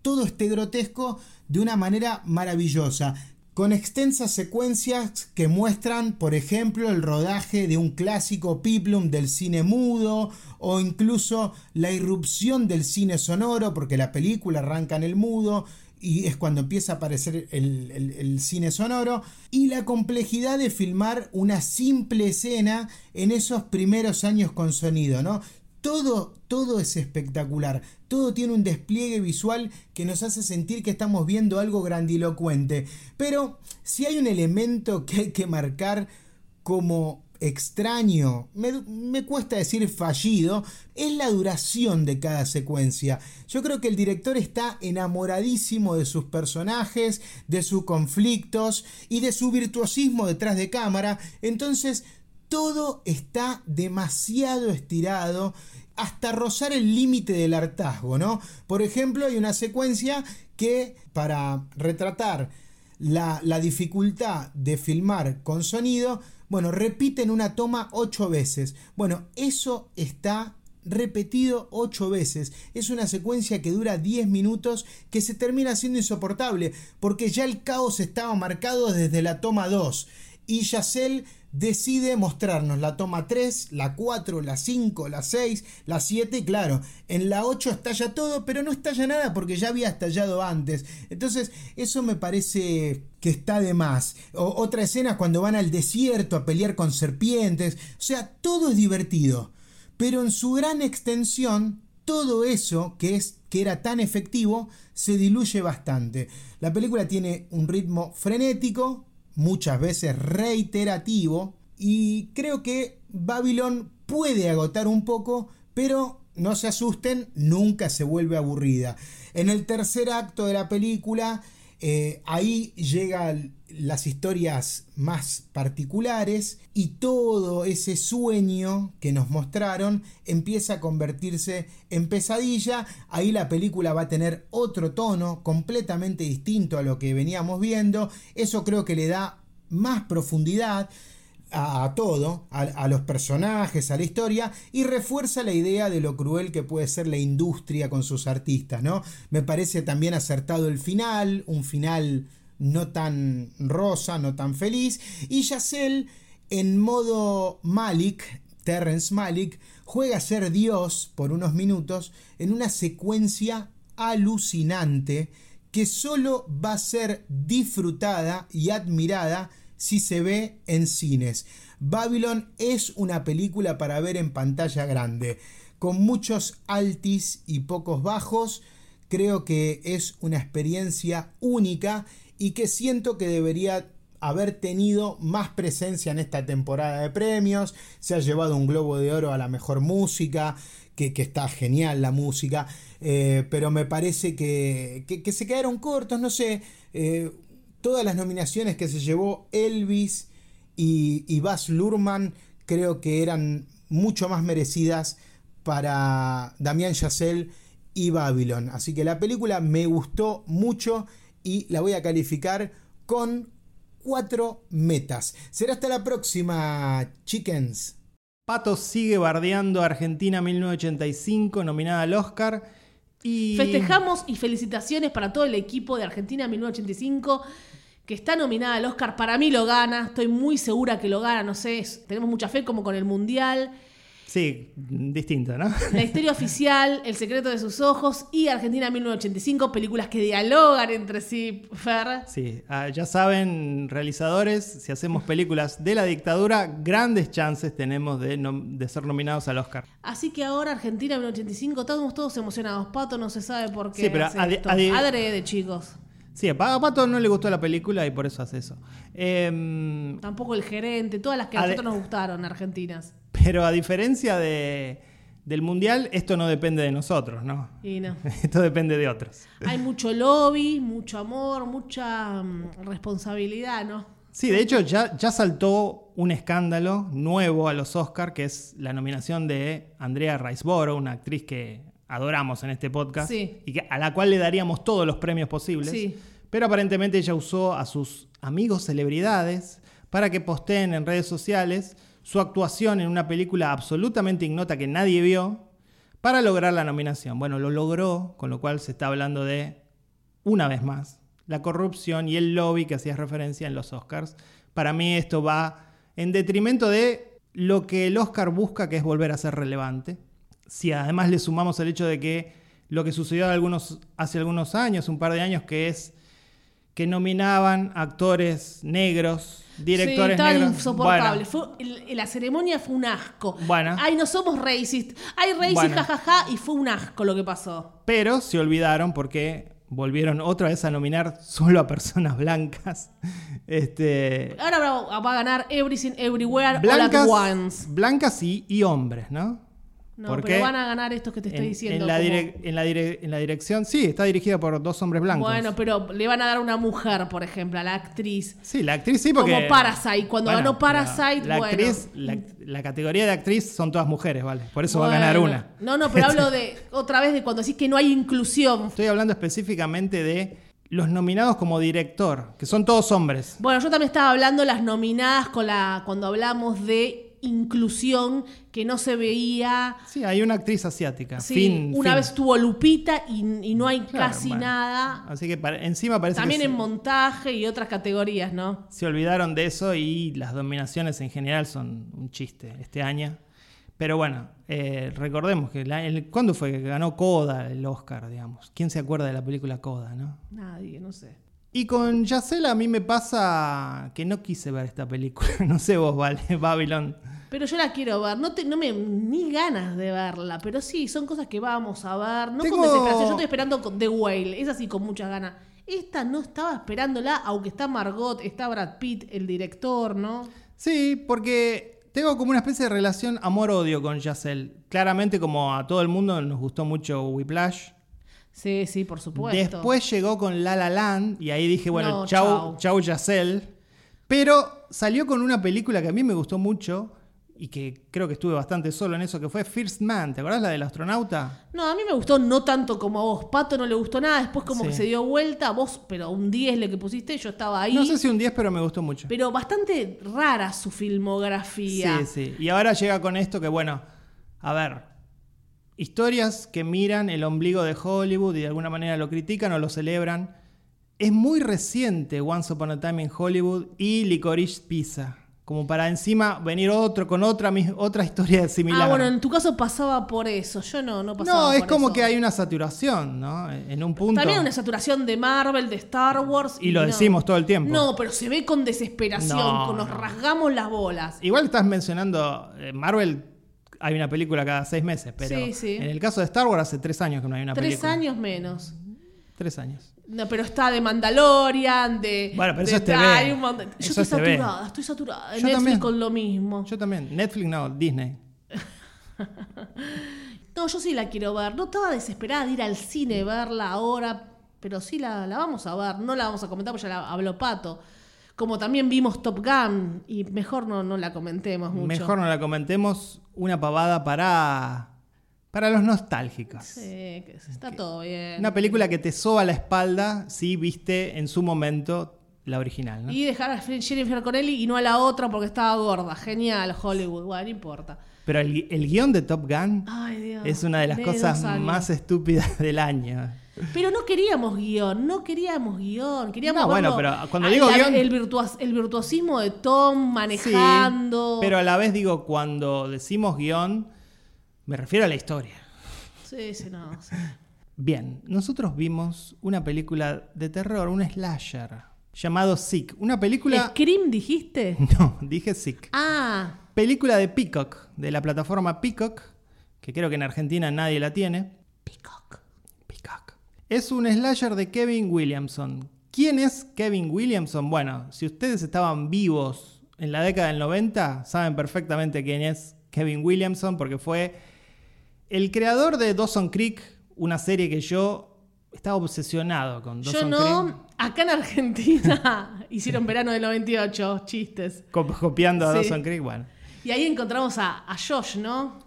todo este grotesco de una manera maravillosa con extensas secuencias que muestran, por ejemplo, el rodaje de un clásico piplum del cine mudo o incluso la irrupción del cine sonoro, porque la película arranca en el mudo, y es cuando empieza a aparecer el, cine sonoro, y la complejidad de filmar una simple escena en esos primeros años con sonido, ¿no? Todo, todo es espectacular, todo tiene un despliegue visual que nos hace sentir que estamos viendo algo grandilocuente. Pero si hay un elemento que hay que marcar como extraño, me, me, cuesta decir fallido, es la duración de cada secuencia. Yo creo que el director está enamoradísimo de sus personajes, de sus conflictos y de su virtuosismo detrás de cámara, entonces todo está demasiado estirado hasta rozar el límite del hartazgo, ¿no? Por ejemplo, hay una secuencia que para retratar la, la dificultad de filmar con sonido, bueno, repiten una toma ocho veces. Bueno, eso está repetido ocho veces. Es una secuencia que dura 10 minutos que se termina siendo insoportable porque ya el caos estaba marcado desde la toma 2 y Yacel decide mostrarnos la toma 3, la 4, la 5, la 6, la 7 y claro, en la 8 estalla todo, pero no estalla nada porque ya había estallado antes. Entonces, eso me parece que está de más. otra escena cuando van al desierto a pelear con serpientes. O sea, todo es divertido. Pero en su gran extensión, todo eso que, es, que era tan efectivo se diluye bastante. La película tiene un ritmo frenético, muchas veces reiterativo, y creo que Babylon puede agotar un poco, pero no se asusten, nunca se vuelve aburrida. En el tercer acto de la película, eh, ahí llegan las historias más particulares y todo ese sueño que nos mostraron empieza a convertirse en pesadilla. Ahí la película va a tener otro tono completamente distinto a lo que veníamos viendo. Eso creo que le da más profundidad a, todo, a, los personajes, a la historia, y refuerza la idea de lo cruel que puede ser la industria con sus artistas, ¿no? Me parece también acertado el final, un final no tan rosa, no tan feliz, y Yacel en modo Malik, Terrence Malik, juega a ser Dios por unos minutos en una secuencia alucinante que solo va a ser disfrutada y admirada si se ve en cines. Babylon es una película para ver en pantalla grande, con muchos altis y pocos bajos. Creo que es una experiencia única y que siento que debería haber tenido más presencia en esta temporada de premios. Se ha llevado un globo de oro a la mejor música, que, está genial la música, eh, pero me parece que, se quedaron cortos, no sé. Eh, todas las nominaciones que se llevó Elvis y, y Baz Luhrmann creo que eran mucho más merecidas para Damián Chazelle y Babylon. Así que la película me gustó mucho y la voy a calificar con cuatro metas. Será hasta la próxima, chickens. Pato sigue bardeando a Argentina 1985, nominada al Oscar. Y... Festejamos y felicitaciones para todo el equipo de Argentina 1985 que está nominada al Oscar. Para mí lo gana, estoy muy segura que lo gana, no sé, tenemos mucha fe como con el Mundial. Sí, distinto, ¿no? La historia [laughs] oficial, El secreto de sus ojos y Argentina 1985, películas que dialogan entre sí, Fer. Sí, ah, ya saben, realizadores, si hacemos películas de la dictadura, grandes chances tenemos de, de ser nominados al Oscar. Así que ahora Argentina 1985, estamos todos emocionados. Pato no se sabe por qué. Sí, pero de chicos. Sí, a Pato no le gustó la película y por eso hace eso. Em, Tampoco el gerente, todas las que a nosotros nos gustaron, argentinas. Pero a diferencia de, del Mundial, esto no depende de nosotros, ¿no? Y no. [laughs] Esto depende de otros. Hay mucho lobby, mucho amor, mucha mm, responsabilidad, ¿no? Sí, de hecho ya, ya saltó un escándalo nuevo a los Oscars, que es la nominación de Andrea Riseborough, una actriz que adoramos en este podcast y a la cual le daríamos todos los premios posibles. Pero aparentemente ella usó a sus amigos celebridades para que posteen en redes sociales su actuación en una película absolutamente ignota que nadie vio para lograr la nominación. Bueno, lo logró, con lo cual se está hablando de, una vez más, la corrupción y el lobby que hacías referencia en los Oscars. Para mí esto va en detrimento de lo que el Oscar busca, que es volver a ser relevante si además le sumamos el hecho de que lo que sucedió algunos, hace algunos años, un par de años, que es que nominaban actores negros, directores sí, negros. insoportable. la ceremonia fue un asco. Bueno. Ay, no somos racist. Ay, racist, jajaja. y fue un asco lo que pasó. Pero se olvidaron porque volvieron otra vez a nominar solo a personas blancas. [laughs] Este, Ahora va, va a ganar Everything Everywhere blancas, All at Once. blancas y, y hombres, ¿no? No, ¿Por pero qué? van a ganar estos que te estoy en, diciendo. en la como- direc- en, la dire- en la dirección, sí, está dirigida por dos hombres blancos. Bueno, pero le van a dar a una mujer, por ejemplo, a la actriz. sí, la actriz sí, porque. Como Parasite. Cuando ganó Parasite, la bueno. actriz, la, la categoría de actriz son todas mujeres, ¿vale? Por eso va a ganar una. No, no, pero hablo [laughs] de otra vez de cuando decís que no hay inclusión. Estoy hablando específicamente de los nominados como director, que son todos hombres. Bueno, yo también estaba hablando las nominadas con la cuando hablamos de inclusión que no se veía. Sí, hay una actriz asiática. Sí, Fin, una fin. vez tuvo Lupita y, y no hay Claro, casi bueno. nada. Así que encima parece También que en se, montaje y otras categorías, ¿no? se olvidaron de eso y las dominaciones en general son un chiste este año. Pero bueno, eh, recordemos que la- el- ¿cuándo fue que ganó Coda el Oscar, digamos? ¿Quién se acuerda de la película Coda, no? Nadie, no sé. Y con Yacela a mí me pasa que no quise ver esta película. [laughs] no sé vos, vale, [laughs] Babylon. Pero yo la quiero ver, no, te, no me ni ganas de verla, pero sí, son cosas que vamos a ver, no Tengo- con desesperación. Yo estoy esperando con The Whale, es así con muchas ganas. Esta no estaba esperándola, aunque está Margot, está Brad Pitt, el director, ¿no? Sí, porque tengo como una especie de relación amor-odio con Yacel. Claramente, como a todo el mundo nos gustó mucho Whiplash. Sí, sí, por supuesto. Después llegó con La La Land y ahí dije, bueno, No, chau, chau. Yacel. Pero salió con una película que a mí me gustó mucho y que creo que estuve bastante solo en eso, que fue First Man. ¿Te acordás la del astronauta? No, a mí me gustó no tanto como a vos. Pato no le gustó nada, después como Sí. que se dio vuelta, vos, pero un 10 le que pusiste, yo estaba ahí. No sé si un 10, pero me gustó mucho. Pero bastante rara su filmografía. Sí, sí. Y ahora llega con esto que, bueno, a ver, historias que miran el ombligo de Hollywood y de alguna manera lo critican o lo celebran. Es muy reciente Once Upon a Time in Hollywood y Licorice Pizza. Como para encima venir otro con otra, otra historia similar. Ah, bueno, en tu caso pasaba por eso. Yo no, no pasaba no, es por como eso. que hay una saturación, ¿no? En un punto. También una saturación de Marvel, de Star Wars. Y lo no. decimos todo el tiempo. No, pero se ve con desesperación, No, con nos no. rasgamos las bolas. Igual estás mencionando eh, Marvel. Hay una película cada seis meses, pero Sí, sí. en el caso de Star Wars hace tres años que no hay una Tres película. años menos. Tres años. No, pero está de Mandalorian, de. Bueno, pero de- eso es TV. un Yo Eso estoy TV. saturada, estoy saturada. Yo Netflix también. con lo mismo. Yo también. Netflix no, Disney. [laughs] No, yo sí la quiero ver. No estaba desesperada de ir al cine verla ahora, pero sí la, la vamos a ver. No la vamos a comentar porque ya la habló Pato. Como también vimos Top Gun y mejor no, no la comentemos mucho. Mejor no la comentemos. Una pavada para. Para los nostálgicos. Sí, que está todo bien. Una película que te soba la espalda si viste en su momento la original, ¿no? Y dejar a Jennifer Connelly y no a la otra porque estaba gorda. Genial, Hollywood. Bueno, no importa. Pero el, el guion de Top Gun Ay, Dios. es una de las cosas más estúpidas del año. Pero no queríamos guion, no queríamos guion. Queríamos No, bueno, pero cuando digo la- guión- El, virtuos- el virtuosismo de Tom Sí, manejando. pero a la vez digo, cuando decimos guion, me refiero a la historia. Sí, sí, no. sí. Bien, nosotros vimos una película de terror, un slasher, llamado Sick. Una película... ¿Scream dijiste? [laughs] No, dije Sick. Ah, Película de Peacock, de la plataforma Peacock, que creo que en Argentina nadie la tiene. Peacock. Es un slasher de Kevin Williamson. ¿Quién es Kevin Williamson? Bueno, si ustedes estaban vivos en la década del 90, saben perfectamente quién es Kevin Williamson, porque fue el creador de Dawson Creek, una serie que yo estaba obsesionado con Yo Dawson no. Creek. Acá en Argentina [laughs] hicieron verano del 98, chistes. co- Copiando a Sí. Dawson Creek, bueno. Y ahí encontramos a, a Josh, ¿no?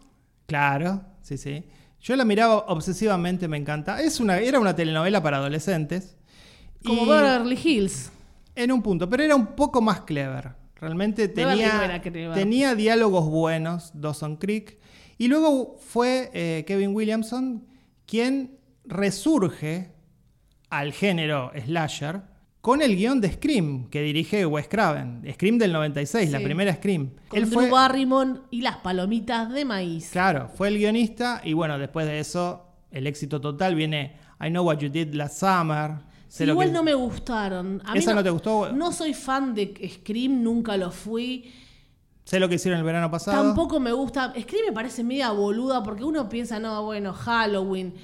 Claro, sí, sí. Yo la miraba obsesivamente, me encanta. Es una, era una telenovela para adolescentes. Como Y- Beverly Hills. En un punto, pero era un poco más clever. Realmente no tenía, tenía diálogos buenos, Dawson Creek. Y luego fue eh, Kevin Williamson quien resurge al género slasher con el guion de Scream que dirige Wes Craven. Scream del 96, la primera Scream. Con Él Drew fue, Barrymore y las palomitas de maíz. claro, fue el guionista y bueno, después de eso, el éxito total viene I Know What You Did Last Summer. Sí, igual que- no me gustaron. A mí ¿Esa no te gustó? No soy fan de Scream, nunca lo fui. Sé lo que hicieron el verano pasado. Tampoco me gusta. Scream me parece media boluda porque uno piensa, no, bueno, Halloween.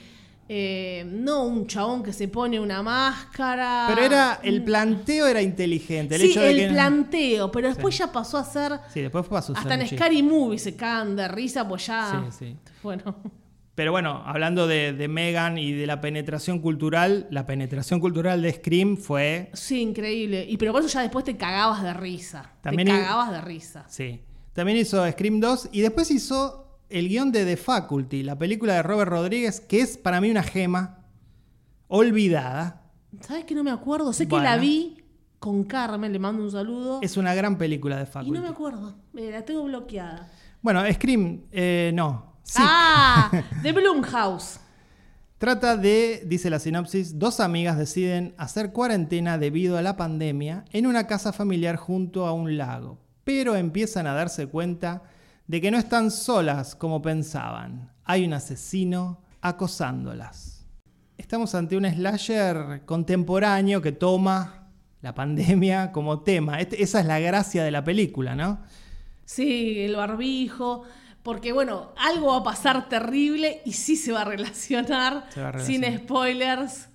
Eh, no un chabón que se pone una máscara. Pero era, el planteo era inteligente. El sí, hecho de el que- planteo, pero después ya pasó a ser. Sí, después pasó a Hasta en. Scary Movie se cagan de risa, pues ya. Sí, sí. Bueno. Pero bueno, hablando de, de Megan y de la penetración cultural, la penetración cultural de Scream fue. Sí, increíble. Y pero por eso ya después te cagabas de risa. También te cagabas de risa. Sí. También hizo Scream 2 y después hizo el guion de The Faculty, la película de Robert Rodríguez, que es para mí una gema olvidada. ¿Sabes que no me acuerdo? Sé que la vi con Carmen, le mando un saludo. Es una gran película de y Faculty. no me acuerdo. Me la tengo bloqueada. Bueno, Scream, eh, no. Ah, [laughs] de Blumhouse. Trata de, dice la sinopsis, dos amigas deciden hacer cuarentena debido a la pandemia en una casa familiar junto a un lago, pero empiezan a darse cuenta de que no están solas como pensaban. Hay un asesino acosándolas. Estamos ante un slasher contemporáneo que toma la pandemia como tema. Este- esa es la gracia de la película, ¿no? Sí, el barbijo. Porque bueno, algo va a pasar terrible y sí se va a relacionar. Se va a Sin relacionar. spoilers.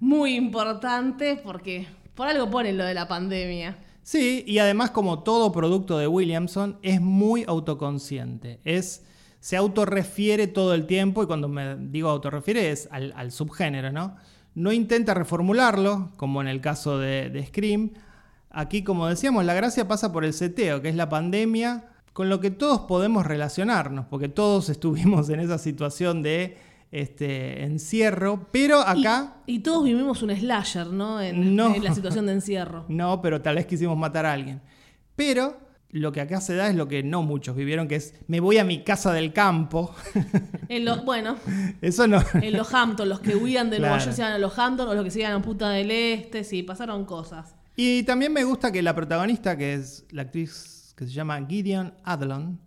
Muy importante porque por algo ponen lo de la pandemia. Sí, y además como todo producto de Williamson es muy autoconsciente. Es, se autorrefiere todo el tiempo y cuando me digo autorrefiere es al, subgénero, ¿no? No intenta reformularlo, como en el caso de, de Scream. Aquí, como decíamos, la gracia pasa por el seteo, que es la pandemia, con lo que todos podemos relacionarnos, porque todos [laughs] estuvimos en esa situación de este, encierro, pero acá... Y, todos vivimos un slasher, ¿no? En, No. en la situación de encierro. [laughs] No, pero tal vez quisimos matar a alguien. Pero lo que acá se da es lo que no muchos vivieron, que es me voy a mi casa del campo. [laughs] En los, bueno, Eso no. en los Hamptons, los que huían de Nueva. York se iban a los Hamptons, o los que se iban a Puta del Este, sí, pasaron cosas. Y también me gusta que la protagonista, que es la actriz que se llama Gideon Adlon,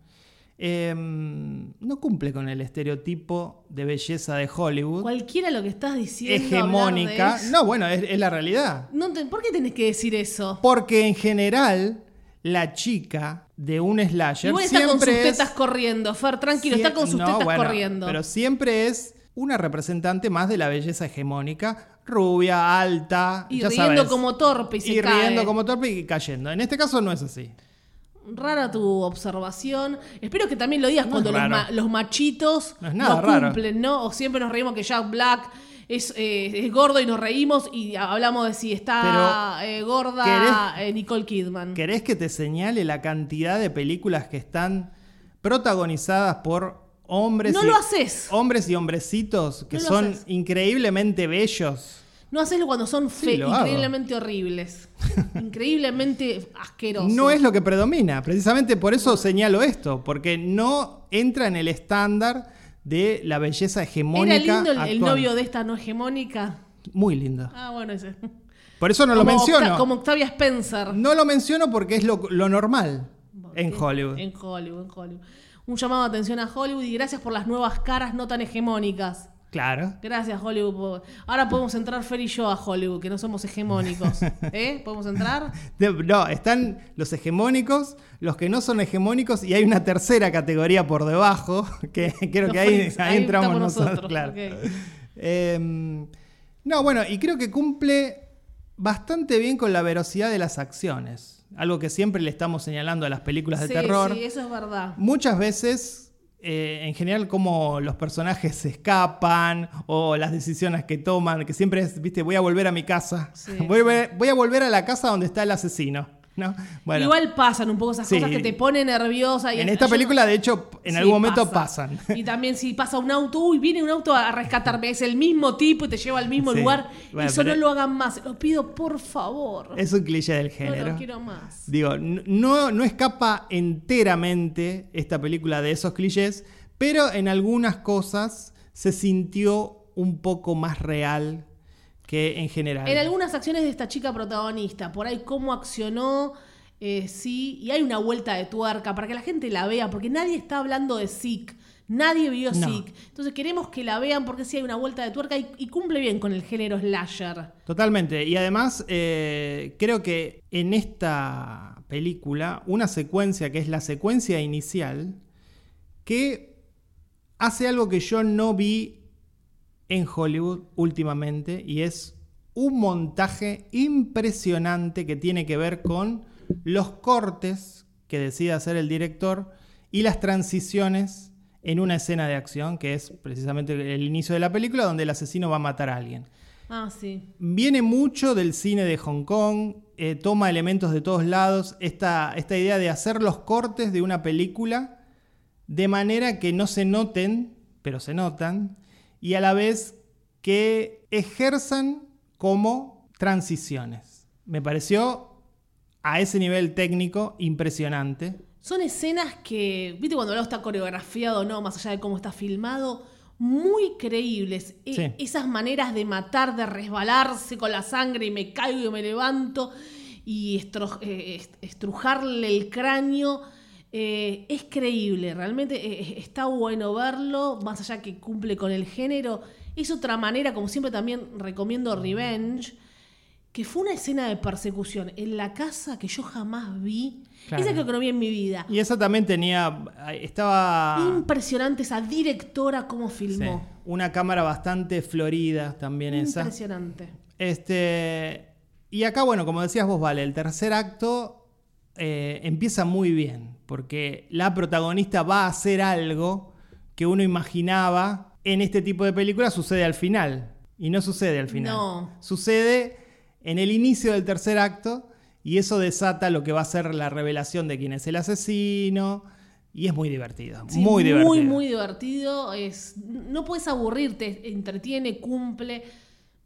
eh, no cumple con el estereotipo de belleza de Hollywood, Cualquiera lo que estás diciendo. hegemónica. de No, bueno, es, es la realidad. No te- ¿Por qué tenés que decir eso? Porque en general, la chica de un slasher Igual está con sus es... tetas corriendo, Fer, tranquilo, está con sus No, tetas bueno, corriendo. Pero siempre es una representante más de la belleza hegemónica, rubia, alta, y ya riendo sabes, como torpe y se y cae. riendo como torpe y cayendo. En este caso no es así. Rara tu observación. Espero que también lo digas No cuando los, raro. ma- los machitos No es nada raro. cumplen, ¿no? O siempre nos reímos que Jack Black es, eh, es gordo y nos reímos y hablamos de si está eh, gorda eh, Nicole Kidman. ¿Querés que te señale la cantidad de películas que están protagonizadas por hombres No y, lo haces. hombres y hombrecitos que No son haces. increíblemente bellos? No hacerlo cuando son Sí, fe- hago. increíblemente horribles. [laughs] increíblemente asquerosos. No es lo que predomina. Precisamente por eso señalo esto, porque no entra en el estándar de la belleza hegemónica. ¿Era lindo el, novio de esta no hegemónica? Muy lindo. Ah, bueno, ese. Por eso no lo menciono. Octa- como Octavia Spencer. No lo menciono porque es lo, lo normal en Hollywood. En Hollywood, en Hollywood. Un llamado de atención a Hollywood y gracias por las nuevas caras no tan hegemónicas. Claro. Gracias, Hollywood. por- Ahora podemos entrar Fer y yo a Hollywood, que no somos hegemónicos. [laughs] ¿Eh? ¿Podemos entrar? De- no, están los hegemónicos, los que no son hegemónicos y hay una tercera categoría por debajo, [laughs] que creo Los que ahí, freaks, ahí ahí entramos estamos nosotros. nosotros, claro. ok. Em, no, bueno, y creo que cumple bastante bien con la velocidad de las acciones. Algo que siempre le estamos señalando a las películas de sí, terror. sí, eso es verdad. Muchas veces, eh, en general, como los personajes se escapan o las decisiones que toman, que siempre es, viste, voy a volver a mi casa. Sí, [laughs] voy a volver a la casa donde está el asesino. ¿No? Bueno, Igual pasan un poco esas Sí. cosas que te ponen nerviosa. Y en es- esta película, de hecho, en Sí, algún momento pasa. pasan. Y también si pasa un auto, uy, viene un auto a rescatarme, es el mismo tipo y te lleva al mismo Sí. lugar. Bueno, Eso no lo hagan más, lo pido por favor. Es un cliché del no género. lo quiero más. Digo, no, no escapa enteramente esta película de esos clichés, pero en algunas cosas se sintió un poco más real que en general. En algunas acciones de esta chica protagonista, por ahí cómo accionó, eh, sí, y hay una vuelta de tuerca para que la gente la vea, porque nadie está hablando de Sick, nadie vio No. Sick. Entonces queremos que la vean porque sí hay una vuelta de tuerca y, y cumple bien con el género slasher. Totalmente. Y además, eh, creo que en esta película, una secuencia que es la secuencia inicial, que hace algo que yo no vi en Hollywood últimamente y es un montaje impresionante que tiene que ver con los cortes que decide hacer el director y las transiciones en una escena de acción, que es precisamente el inicio de la película donde el asesino va a matar a alguien. Ah, sí. Viene mucho del cine de Hong Kong, eh, toma elementos de todos lados, esta, esta idea de hacer los cortes de una película de manera que no se noten, pero se notan, y a la vez que ejerzan como transiciones. Me pareció a ese nivel técnico impresionante. Son escenas que, viste cuando algo está coreografiado o no, más allá de cómo está filmado, muy creíbles. E- Sí. esas maneras de matar, de resbalarse con la sangre y me caigo y me levanto y eh, est- estrujarle el cráneo. Eh, es creíble, realmente eh, eh, está bueno verlo, más allá que cumple con el género. Es otra manera, como siempre también recomiendo Revenge, que fue una escena de persecución en la casa que yo jamás vi. Claro. Esa creo que no vi en mi vida. Y esa también tenía, estaba... Impresionante esa directora cómo sí, filmó. una cámara bastante florida también esa. Impresionante. Este, y acá, bueno, como decías vos, Vale, el tercer acto eh, empieza muy bien, porque la protagonista va a hacer algo que uno imaginaba en este tipo de películas sucede al final. Y no sucede al final. No. Sucede en el inicio del tercer acto y eso desata lo que va a ser la revelación de quién es el asesino. Y es muy divertido. Sí, muy divertido. Muy, muy divertido. Es, no puedes aburrirte, entretiene, cumple.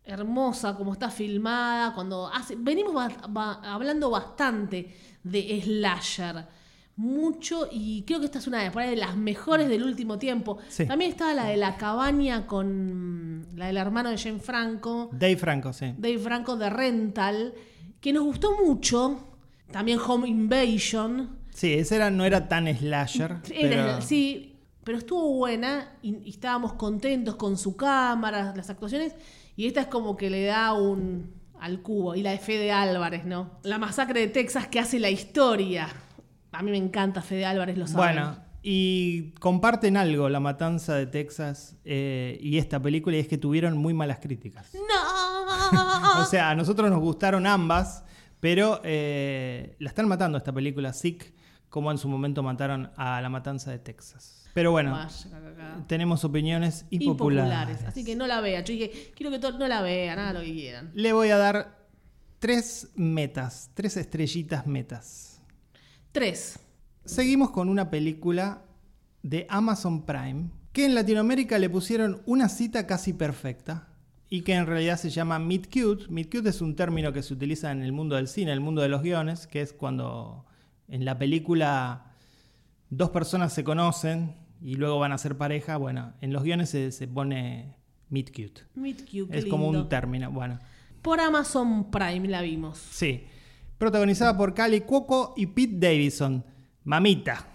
Hermosa como está filmada. Cuando hace, venimos ba- ba- hablando bastante de slasher. Mucho, y creo que esta es una de, por ahí de las mejores del último tiempo. Sí. También estaba la de la cabaña con la del hermano de Jane Franco. Dave Franco, sí. Dave Franco de Rental, que nos gustó mucho. También Home Invasion. Sí, ese era, no era tan slasher. Era- pero- Sí, pero estuvo buena y, y estábamos contentos con su cámara, las actuaciones. Y esta es como que le da un al cubo. Y la de Fede Álvarez, ¿no? La masacre de Texas que hace la historia. A mí me encanta Fede Álvarez, lo saben. Bueno, y comparten algo, La Matanza de Texas eh, y esta película, y es que tuvieron muy malas críticas. ¡No! [laughs] O sea, a nosotros nos gustaron ambas, pero eh, la están matando esta película, Sick, como en su momento mataron a La Matanza de Texas. Pero bueno, caca. tenemos opiniones impopulares. Impopulares. Así que no la vean. Yo dije, quiero que todos no la vean, nada lo que quieran. Le voy a dar tres metas, tres estrellitas metas. Tres. Seguimos con una película de Amazon Prime que en Latinoamérica le pusieron una cita casi perfecta y que en realidad se llama Meet Cute. Meet Cute es un término que se utiliza en el mundo del cine, el mundo de los guiones, que es cuando en la película dos personas se conocen y luego van a ser pareja. Bueno, en los guiones se, se pone Meet Cute. Meet cute, Es como lindo. un término. Bueno, Por Amazon Prime la vimos. sí. Protagonizada por Cali Cuoco y Pete Davidson. Mamita.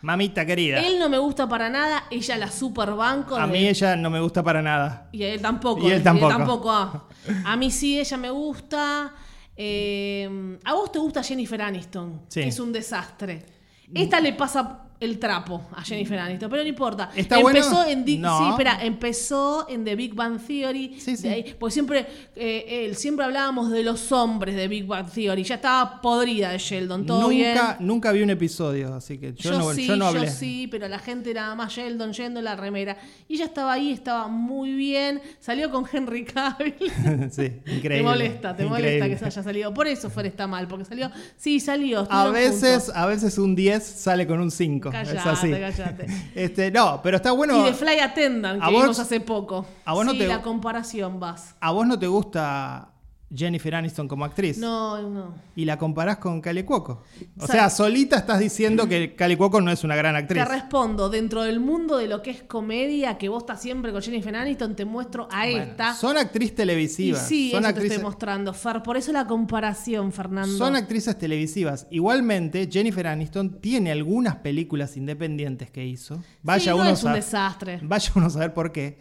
Mamita querida. Él no me gusta para nada, ella la super banco. A mí ella no me gusta para nada. Y a él tampoco. Y él tampoco. ah. [laughs] A mí sí, ella me gusta. Eh, a vos te gusta Jennifer Aniston, Sí. que es un desastre. Esta le pasa el trapo a Jennifer Aniston, pero no importa. ¿Está empezó bueno? en Di- No. sí, espera, empezó en The Big Bang Theory. Sí, de sí. ahí- porque siempre eh, él, siempre hablábamos de los hombres de Big Bang Theory. Ya estaba podrida de Sheldon, todo bien. Nunca, nunca vi un episodio, así que yo, Yo, no, sí, yo no hablé. yo sí, pero la gente era más Sheldon yendo la remera. Y ella estaba ahí, estaba muy bien. Salió con Henry Cavill. [laughs] sí, increíble. Te molesta, te molesta que se haya salido. Por eso Fer está mal, porque salió. Sí, salió. A veces, juntos. a veces un 10 sale con un 5. Es Callate, así. callate. [laughs] Este, no, pero está bueno. y de Fly Attendant, que ¿A vos- vimos hace poco. a vos no te- la comparación vas. ¿A vos no te gusta Jennifer Aniston como actriz? No, no. Y la comparás con Cali Cuoco. O sea, solita estás diciendo que Cali Cuoco no es una gran actriz. Te respondo, dentro del mundo de lo que es comedia, que vos estás siempre con Jennifer Aniston, te muestro a Bueno, esta. Son actriz y televisivas. sí, son eso te actrices, estoy mostrando, Fer. Por eso la comparación, Fernando. Son actrices televisivas. Igualmente, Jennifer Aniston tiene algunas películas independientes que hizo. Vaya Sí, no uno es un a- desastre. Vaya uno a saber por qué.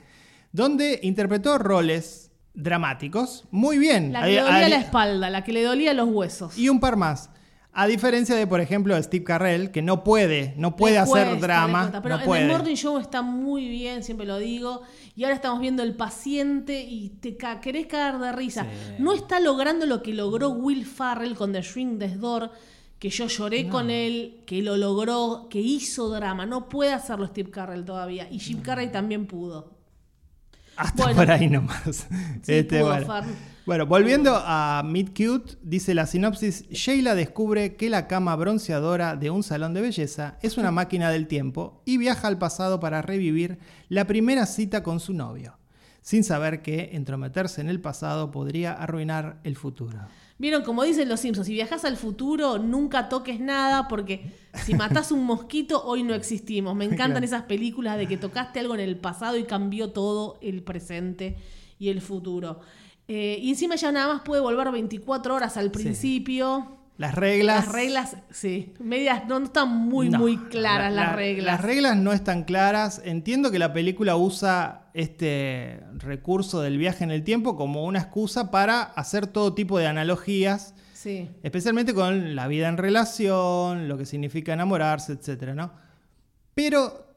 Donde interpretó roles dramáticos muy bien. La que le dolía la espalda, la que le dolía los huesos. y un par más. A diferencia de, por ejemplo, Steve Carrell, que no puede, no puede Le hacer cuesta, drama. le cuesta. Pero no en puede. el Morning Show está muy bien, siempre lo digo. Y ahora estamos viendo El Paciente y te ca- querés caer de risa. No está logrando lo que logró Will Farrell con The Shrink Death Door, que yo lloré con él, que lo logró, que hizo drama. No puede hacerlo Steve Carrell todavía. Y Jim Carrey también pudo. Hasta Bueno. por ahí nomás. Sí, [laughs] Este, bueno. Bueno, volviendo a Meet Cute, dice la sinopsis, Sheila descubre que la cama bronceadora de un salón de belleza es una [laughs] máquina del tiempo y viaja al pasado para revivir la primera cita con su novio, sin saber que entrometerse en el pasado podría arruinar el futuro. Vieron, como dicen los Simpsons, si viajas al futuro, nunca toques nada, porque si matás un mosquito, hoy no existimos. Me [laughs] encantan Claro. esas películas de que tocaste algo en el pasado y cambió todo el presente y el futuro. Eh, y encima ya nada más puede volver 24 horas al principio. Las reglas... Las reglas, sí, medias, no, no están muy, No, muy claras la- las la- reglas. Las reglas no están claras. Entiendo que la película usa este recurso del viaje en el tiempo como una excusa para hacer todo tipo de analogías, Sí. especialmente con la vida en relación, lo que significa enamorarse, etc. ¿no? Pero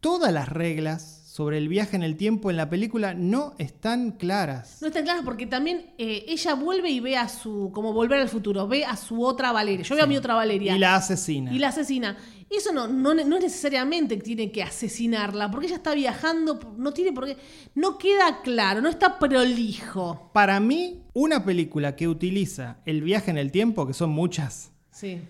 todas las reglas sobre el viaje en el tiempo en la película no están claras. No están claras porque también eh, ella vuelve y ve a su, como volver al futuro, ve a su otra Valeria. Yo veo a mi otra Valeria. Y la asesina. Y la asesina. Eso no, no, no es necesariamente que tiene que asesinarla, porque ella está viajando, no tiene por qué. No queda claro, no está prolijo. Para mí, una película que utiliza el viaje en el tiempo, que son muchas, Sí.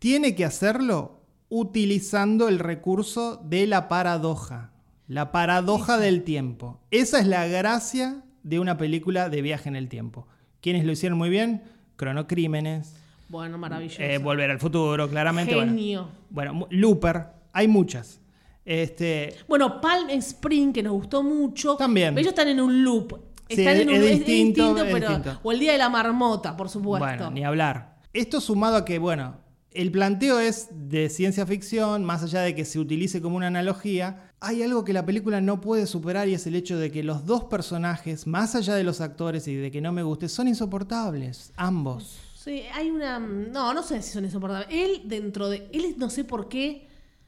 tiene que hacerlo utilizando el recurso de la paradoja. La paradoja del tiempo. Esa es la gracia de una película de viaje en el tiempo. ¿Quiénes lo hicieron muy bien? Cronocrímenes, Bueno, maravilloso. eh, Volver al futuro, claramente. bueno. Genio. Bueno, mu- Looper, hay muchas. Este, Bueno, Palm Spring, que nos gustó mucho. También. Ellos están en un loop. Sí, Están es- en un es es distinto, es pero. distinto. O el día de la marmota, por supuesto. Bueno, ni hablar. Esto sumado a que, bueno, el planteo es de ciencia ficción, más allá de que se utilice como una analogía, hay algo que la película no puede superar y es el hecho de que los dos personajes, más allá de los actores y de que no me guste, son insoportables, ambos. Sí, hay una. No, no sé si son insoportables. Él, dentro de. Él, no sé por qué.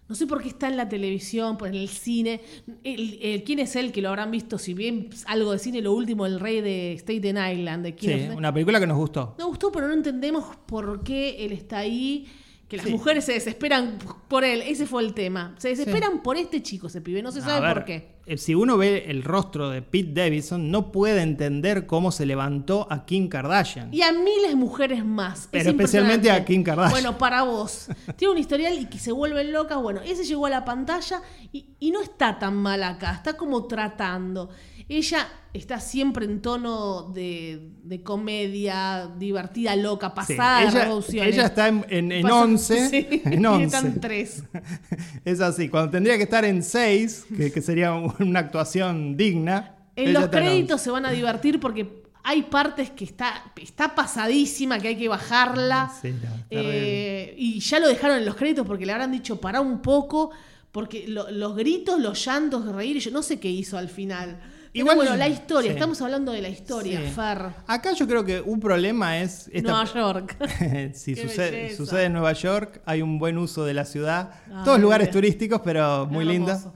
No sé por qué está en la televisión, pues en el cine. El- el- ¿Quién es él que lo habrán visto? Si bien algo de cine, lo último, el rey de Staten Island. De Sí, una película que nos gustó. Nos gustó, pero no entendemos por qué él está ahí. Que las Sí. mujeres se desesperan por él. Ese fue el tema. Se desesperan por este chico, ese pibe. No se sabe ver, por qué. eh, Si uno ve el rostro de Pete Davidson, no puede entender cómo se levantó a Kim Kardashian. Y a miles de mujeres más. Es Pero especialmente a Kim Kardashian. Bueno, para vos. Tiene un historial y que se vuelven locas. Bueno, ese llegó a la pantalla y, y no está tan mal acá. Está como tratando. Ella está siempre en tono de, de comedia, divertida, loca, pasada de ella, revoluciones. ella está en, en, en Pasa- 11. [laughs] Sí, en y 11. están tres. [laughs] Es así, cuando tendría que estar en 6, que, que sería una actuación digna. En los en créditos se van a divertir porque hay partes que está, está pasadísima, que hay que bajarla. 11. Sí, no. Eh, y ya lo dejaron en los créditos porque le habrán dicho para un poco, porque lo- los gritos, los llantos, reír, yo no sé qué hizo al final. Igual- bueno, la historia, sí. estamos hablando de la historia, Sí. Fer. Acá yo creo que un problema es. esta- Nueva York. [laughs] si sucede, en Nueva York, hay un buen uso de la ciudad. Ay, Todos lugares turísticos, pero muy lindos.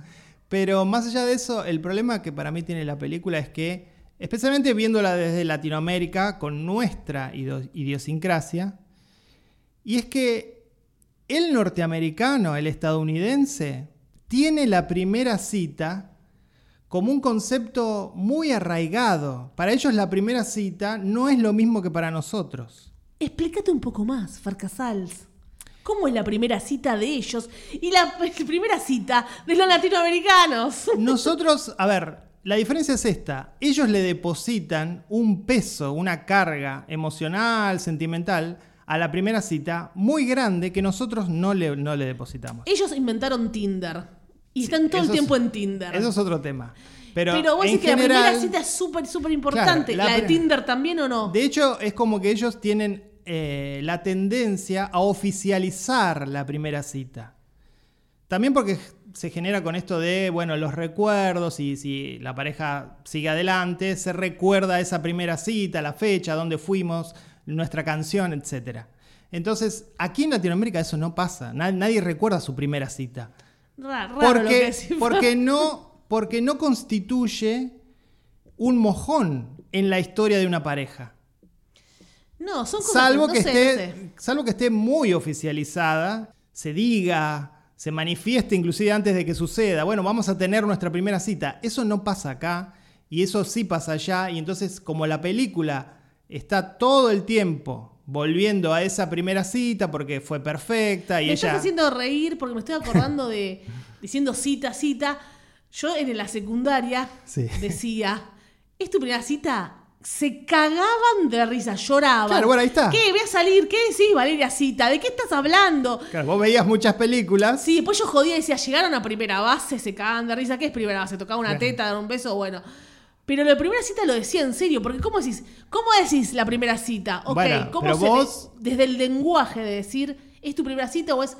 Pero más allá de eso, el problema que para mí tiene la película es que, especialmente viéndola desde Latinoamérica, con nuestra idio- idiosincrasia, y es que el norteamericano, el estadounidense, tiene la primera cita como un concepto muy arraigado. Para ellos la primera cita no es lo mismo que para nosotros. Explícate un poco más, Farcasals. ¿Cómo es la primera cita de ellos y la [laughs] primera cita de los latinoamericanos? [laughs] Nosotros, a ver, la diferencia es esta. Ellos le depositan un peso, una carga emocional, sentimental, a la primera cita muy grande que nosotros no le, no le depositamos. Ellos inventaron Tinder y están todo el es- tiempo en Tinder. Eso es otro tema. Pero, Pero, vos en decís que la primera cita es súper, súper importante. Claro, la la, de Tinder también o no? De hecho, es como que ellos tienen eh, la tendencia a oficializar la primera cita. También porque se genera con esto de, bueno, los recuerdos y si la pareja sigue adelante, se recuerda esa primera cita, la fecha, dónde fuimos, nuestra canción, etc. Entonces, aquí en Latinoamérica eso no pasa. Na- Nadie recuerda su primera cita. Ra- raro lo que Porque, decís. porque, no, porque no constituye un mojón en la historia de una pareja. No, son cosas Salvo no que, sé, esté, no sé. salvo que esté muy oficializada, se diga, se manifieste inclusive antes de que suceda. Bueno, vamos a tener nuestra primera cita. Eso no pasa acá y eso sí pasa allá. Y entonces, como la película está todo el tiempo volviendo a esa primera cita porque fue perfecta y Me ella... estás haciendo reír porque me estoy acordando de [laughs] diciendo cita, cita. Yo en la secundaria Sí. decía, ¿es tu primera cita? Se cagaban de risa, lloraban. Claro, bueno, ahí está. ¿Qué? Voy a salir. ¿Qué decís, Valeria Cita? ¿De qué estás hablando? Claro, vos veías muchas películas. Sí, después yo jodía y decía, llegaron a primera base, se cagaban de risa. ¿Qué es primera base? ¿Tocaba una teta, dar un beso? Bueno. Pero de primera cita lo decía en serio, porque ¿cómo decís? ¿Cómo decís la primera cita? Ok, Bueno, ¿cómo se vos- desde el lenguaje de decir, ¿es tu primera cita o es,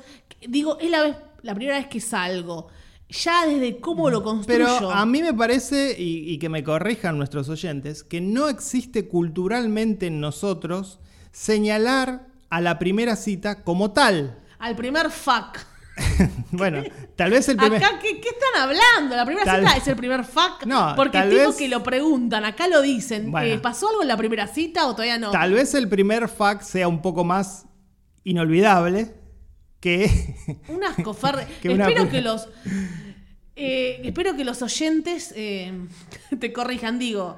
digo, es la, vez, la primera vez que salgo? Ya desde cómo lo construyo. Pero a mí me parece, y, y que me corrijan nuestros oyentes, que no existe culturalmente en nosotros señalar a la primera cita como tal. Al primer fuck. [laughs] bueno, tal vez el primer... Acá, ¿qué, qué están hablando? ¿La primera Tal- cita es el primer fuck? No, Porque tal vez- que lo preguntan, acá lo dicen. Bueno. eh, ¿Pasó algo en la primera cita o todavía no? Tal vez el primer fact sea un poco más inolvidable que... Un asco, Fer. [laughs] Que una espero que los. eh, espero que los oyentes eh, [laughs] te corrijan. Digo,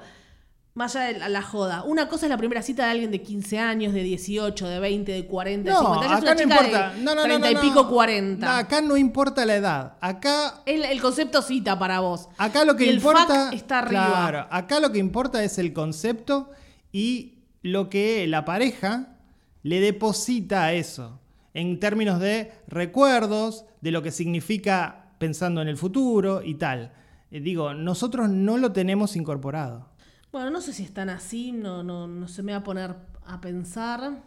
más allá de la, joda. Una cosa es la primera cita de alguien de 15 años, de 18, de 20, de 40, de no, 50. Ya es acá una no chica importa. de No, no, no, 30 no, y pico, 40. No, acá no importa la edad. Acá el, el concepto cita para vos. Acá lo que Y el importa. está arriba. Claro, acá lo que importa es el concepto y lo que la pareja le deposita a eso. En términos de recuerdos, de lo que significa pensando en el futuro y tal. Eh, digo, nosotros no lo tenemos incorporado. Bueno, no sé si están así, no, no, no se me va a poner a pensar.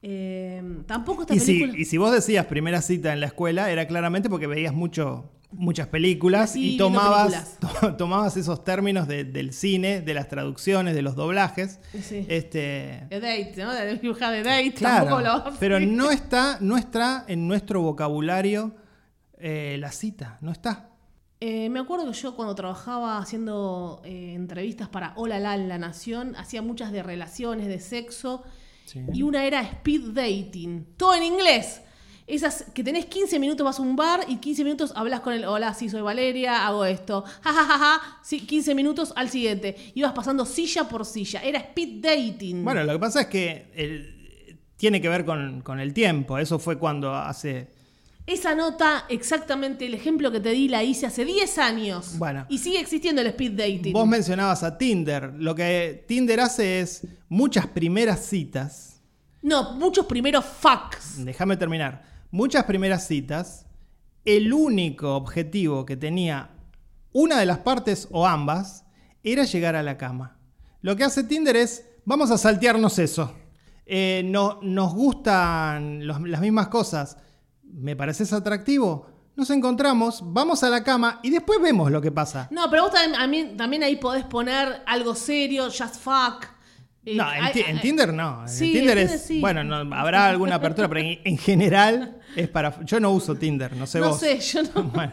Eh, tampoco esta Y si, película. y si vos decías primera cita en la escuela, era claramente porque veías mucho, muchas películas y tomabas, [laughs] to- tomabas esos términos de- del cine, de las traducciones, de los doblajes. Sí. Este, De date, ¿no? De dibujar de date, Claro, tampoco lo pero no [laughs] está, no está en nuestro vocabulario eh, la cita, no está. Eh, me acuerdo que yo cuando trabajaba haciendo eh, entrevistas para Hola La en La Nación, hacía muchas de relaciones, de sexo, y una era speed dating, todo en inglés. Esas que tenés 15 minutos, vas a un bar y 15 minutos hablas con el, hola, sí, soy Valeria, hago esto, ja, ja, ja, ja, sí, 15 minutos al siguiente. Ibas pasando silla por silla, era speed dating. Bueno, lo que pasa es que el- tiene que ver con, con el tiempo. Eso fue cuando hace. Esa nota, exactamente el ejemplo que te di, la hice hace 10 años. Bueno. Y sigue existiendo el speed dating. Vos mencionabas a Tinder. Lo que Tinder hace es muchas primeras citas. No, muchos primeros fucks. Déjame terminar. Muchas primeras citas. El único objetivo que tenía una de las partes o ambas era llegar a la cama. Lo que hace Tinder es, vamos a saltearnos eso. Eh, no, nos gustan los- las mismas cosas. ¿Me pareces atractivo? Nos encontramos, vamos a la cama y después vemos lo que pasa. No, pero vos también, a mí- también ahí podés poner algo serio, just fuck. Eh, No, en, ti- Tinder no. En Tinder es. Sí. Bueno, no, habrá alguna apertura, pero en, en general es para. Yo no uso Tinder, no sé No vos. sé, yo no. [laughs] Bueno,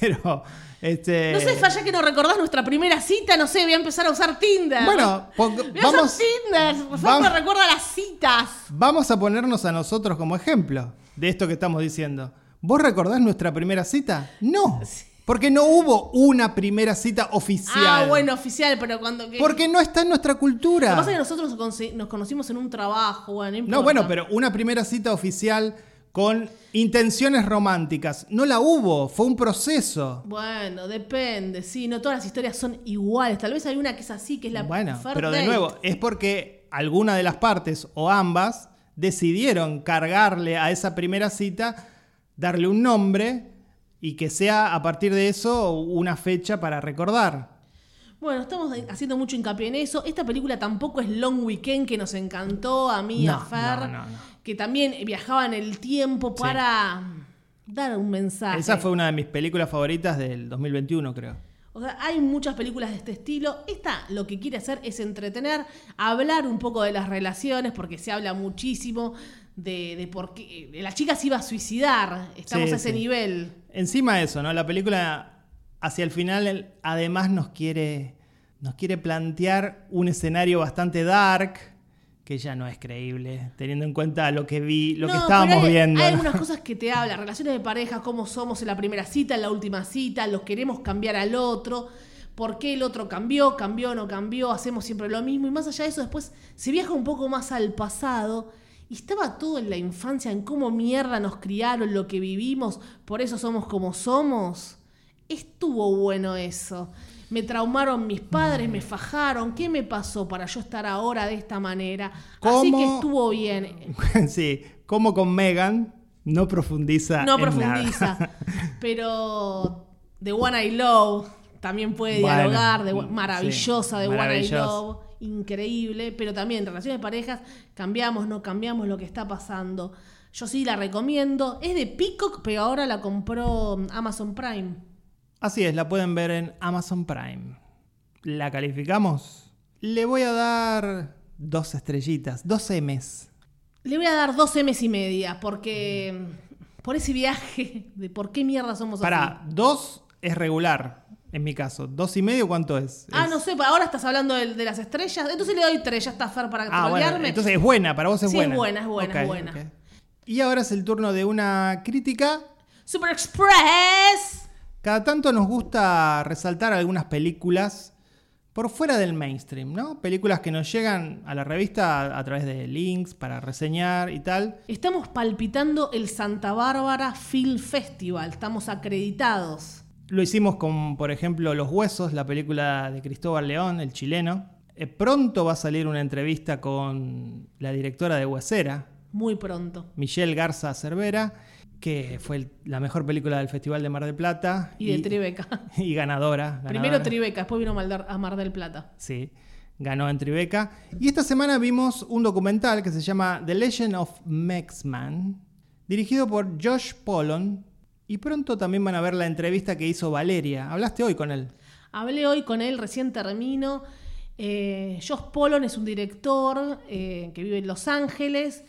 pero. Este, No sé, falla que no recordás nuestra primera cita, no sé, voy a empezar a usar Tinder. Bueno, a vamos, usar Tinder. Por favor, vamos- me recuerda las citas. vamos a ponernos a nosotros como ejemplo de esto que estamos diciendo. ¿Vos recordás nuestra primera cita? No. [laughs] Porque no hubo una primera cita oficial. Ah, bueno, oficial, pero cuando. que- Porque no está en nuestra Lo cultura. que pasa es que nosotros nos, conocimos en un trabajo, bueno, no. No, bueno, pero una primera cita oficial con intenciones románticas. No la hubo, fue un proceso. Bueno, depende, sí, no todas las historias son iguales. Tal vez hay una que es así, que es la Bueno, pero de nuevo, es porque alguna de las partes o ambas decidieron cargarle a esa primera cita, darle un nombre y que sea a partir de eso una fecha para recordar. Bueno, estamos haciendo mucho hincapié en eso. Esta película tampoco es Long Weekend, que nos encantó a mí y a No, Fer, no, no, no. que también viajaba en el tiempo para dar un mensaje. Esa fue una de mis películas favoritas del 2021, creo. O sea, hay muchas películas de este estilo. Esta lo que quiere hacer es entretener, hablar un poco de las relaciones, porque se habla muchísimo de, de por qué la chica se iba a suicidar. Estamos Sí, a ese sí. nivel. Encima de eso, ¿no? La película hacia el final además nos quiere, nos quiere plantear un escenario bastante dark que ya no es creíble, teniendo en cuenta lo que vi, lo que estábamos hay, viendo. Hay algunas cosas [laughs] que te hablan, relaciones de pareja, cómo somos en la primera cita, en la última cita, los queremos cambiar al otro, por qué el otro cambió, cambió, no cambió, hacemos siempre lo mismo. Y más allá de eso, después se viaja un poco más al pasado. Y estaba todo en la infancia, en cómo mierda nos criaron, lo que vivimos, por eso somos como somos. Estuvo bueno eso. Me traumaron mis padres, me fajaron. ¿Qué me pasó para yo estar ahora de esta manera? Así que estuvo bien. [laughs] sí, como con Megan no profundiza. No en nada. profundiza. [laughs] Pero The One I Love también puede Bueno, dialogar. de- sí, maravillosa The One I maravillosa. Love. Increíble. Pero también relaciones de parejas. Cambiamos, no cambiamos lo que está pasando. Yo sí la recomiendo. Es de Peacock, pero ahora la compró Amazon Prime. Así es, la pueden ver en Amazon Prime. ¿La calificamos? Le voy a dar dos estrellitas, dos M's. Le voy a dar dos M's y media. Porque por ese viaje de por qué mierda somos Para, así. dos es regular, en mi caso. ¿Dos y medio cuánto es? Ah, Es- no sé, ahora estás hablando de, de las estrellas. Entonces le doy tres, ya está Fer para Ah, bueno, entonces es buena, para vos es Sí, buena. es buena, es buena, es buena. Y ahora es el turno de una crítica. Super Express. Cada tanto nos gusta resaltar algunas películas por fuera del mainstream, ¿no? Películas que nos llegan a la revista a, través de links para reseñar y tal. Estamos palpitando el Santa Bárbara Film Festival. Estamos acreditados. Lo hicimos con, por ejemplo, Los Huesos, la película de Cristóbal León, el chileno. Eh, pronto va a salir una entrevista con la directora de Huesera, Muy pronto. Michelle Garza Cervera, que fue el- la mejor película del Festival de Mar del Plata. Y de Tribeca. [laughs] Y ganadora. Primero. Tribeca, después vino Maldar- a Mar del Plata. Sí, ganó en Tribeca. Y esta semana vimos un documental que se llama The Legend of Mexman, dirigido por Josh Polon. Y pronto también van a ver la entrevista que hizo Valeria. Hablaste hoy con él. Hablé hoy con él, recién termino. Eh, Josh Polon es un director eh, que vive en Los Ángeles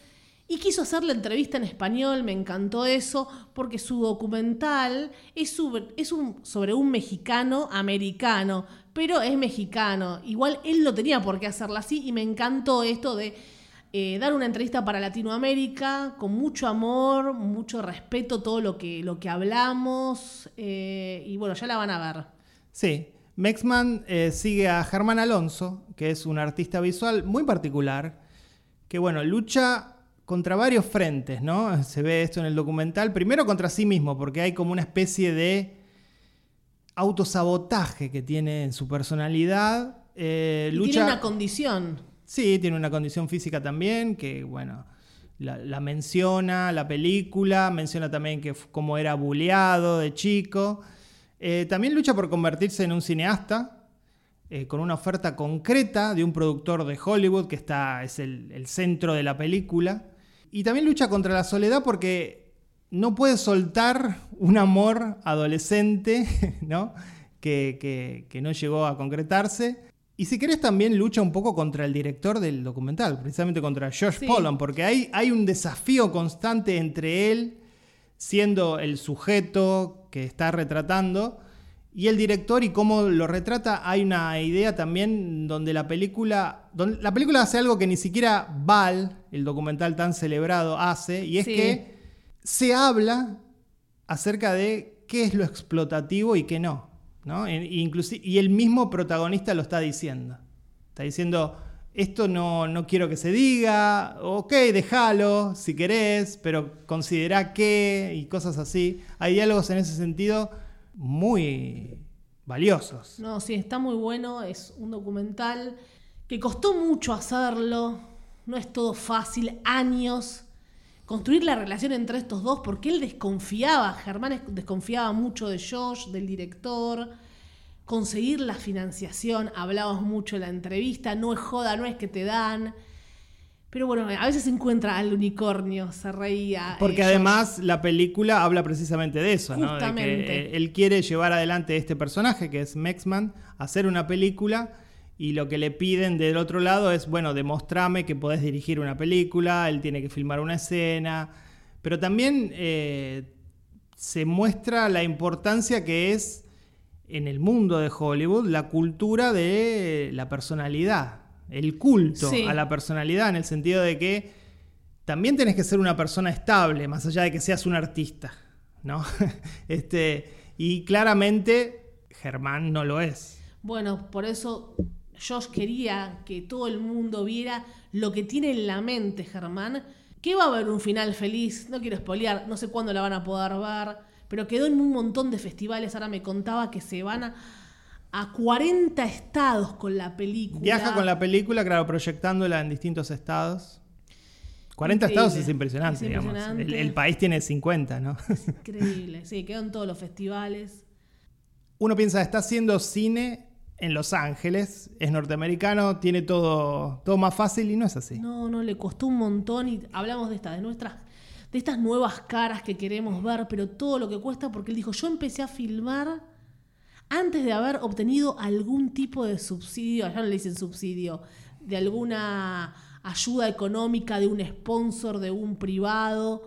y quiso hacer la entrevista en español, me encantó eso, porque su documental es sobre, un, mexicano americano, pero es mexicano. Igual él no tenía por qué hacerla así y me encantó esto de eh, dar una entrevista para Latinoamérica con mucho amor, mucho respeto, todo lo que, lo que hablamos eh, y bueno, ya la van a ver. Sí, Mexman eh, sigue a Germán Alonso, que es un artista visual muy particular, que bueno, lucha contra varios frentes, ¿no? Se ve esto en el documental. Primero contra sí mismo, porque hay como una especie de autosabotaje que tiene en su personalidad. Eh, lucha... tiene una condición. Sí, tiene una condición física también, que bueno, la, la menciona la película, menciona también que cómo era buleado de chico. Eh, también lucha por convertirse en un cineasta, eh, con una oferta concreta de un productor de Hollywood, que está, es el, el centro de la película. Y también lucha contra la soledad porque no puede soltar un amor adolescente, [laughs] ¿no? Que, que- que no llegó a concretarse. Y si querés también lucha un poco contra el director del documental, precisamente contra Josh Sí. Pollan, porque hay, hay un desafío constante entre él, siendo el sujeto que está retratando, y el director y cómo lo retrata. Hay una idea también donde la película, donde la película hace algo que ni siquiera Val, el documental tan celebrado, hace, y es Sí. que se habla acerca de qué es lo explotativo y qué no. ¿no? E- y el mismo protagonista lo está diciendo. Está diciendo, esto no, no quiero que se diga, ok, déjalo si querés, pero considera que, y cosas así. Hay diálogos en ese sentido muy valiosos. No, sí, está muy bueno. Es un documental que costó mucho hacerlo. No es todo fácil. Años. Construir la relación entre estos dos, porque él desconfiaba, Germán es- desconfiaba mucho de Josh, del director. Conseguir la financiación, hablábamos mucho en la entrevista, no es joda, no es que te dan. Pero bueno, a veces se encuentra al unicornio, se reía. Porque eh, además la película habla precisamente de eso, ¿no? De Justamente. que eh, él quiere llevar adelante este personaje que es Mexman, hacer una película y lo que le piden del otro lado es, bueno, demostrame que podés dirigir una película, él tiene que filmar una escena, pero también eh, se muestra la importancia que es en el mundo de Hollywood la cultura de la personalidad, el culto Sí. a la personalidad en el sentido de que también tenés que ser una persona estable, más allá de que seas un artista, ¿no? [laughs] este, y claramente Germán no lo es. Bueno, por eso Josh quería que todo el mundo viera lo que tiene en la mente Germán. Que va a haber un final feliz, no quiero spoilear, no sé cuándo la van a poder ver, pero quedó en un montón de festivales. Ahora me contaba que se van a, a 40 estados con la película. Viaja con la película, claro, proyectándola en distintos estados. 40 Increíble. estados es impresionante, Es digamos. impresionante. El, el país tiene 50, ¿no? Increíble, sí, quedó en todos los festivales. Uno piensa, está haciendo cine en Los Ángeles, es norteamericano, tiene todo, todo más fácil y no es así. No, no, le costó un montón y hablamos de estas, de nuestras, de estas nuevas caras que queremos ver, pero todo lo que cuesta, porque él dijo, yo empecé a filmar antes de haber obtenido algún tipo de subsidio, allá no le dicen subsidio, de alguna ayuda económica, de un sponsor, de un privado.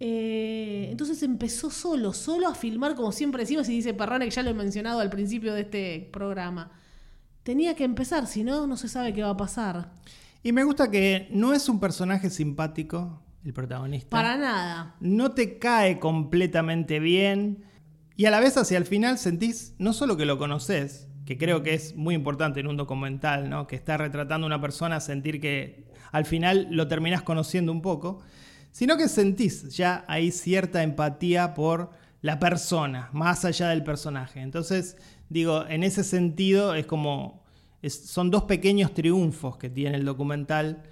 Eh, entonces empezó solo, solo a filmar, como siempre decimos, y dice Parrane, que ya lo he mencionado al principio de este programa. Tenía que empezar, si no, no se sabe qué va a pasar. Y me gusta que no es un personaje simpático, el protagonista. Para nada. no te cae completamente bien y a la vez hacia el final sentís no solo que lo conoces, que creo que es muy importante en un documental, ¿no? que está retratando a una persona, sentir que al final lo terminás conociendo un poco, sino que sentís ya ahí cierta empatía por la persona, más allá del personaje. Entonces, digo, en ese sentido es como, es- son dos pequeños triunfos que tiene el documental,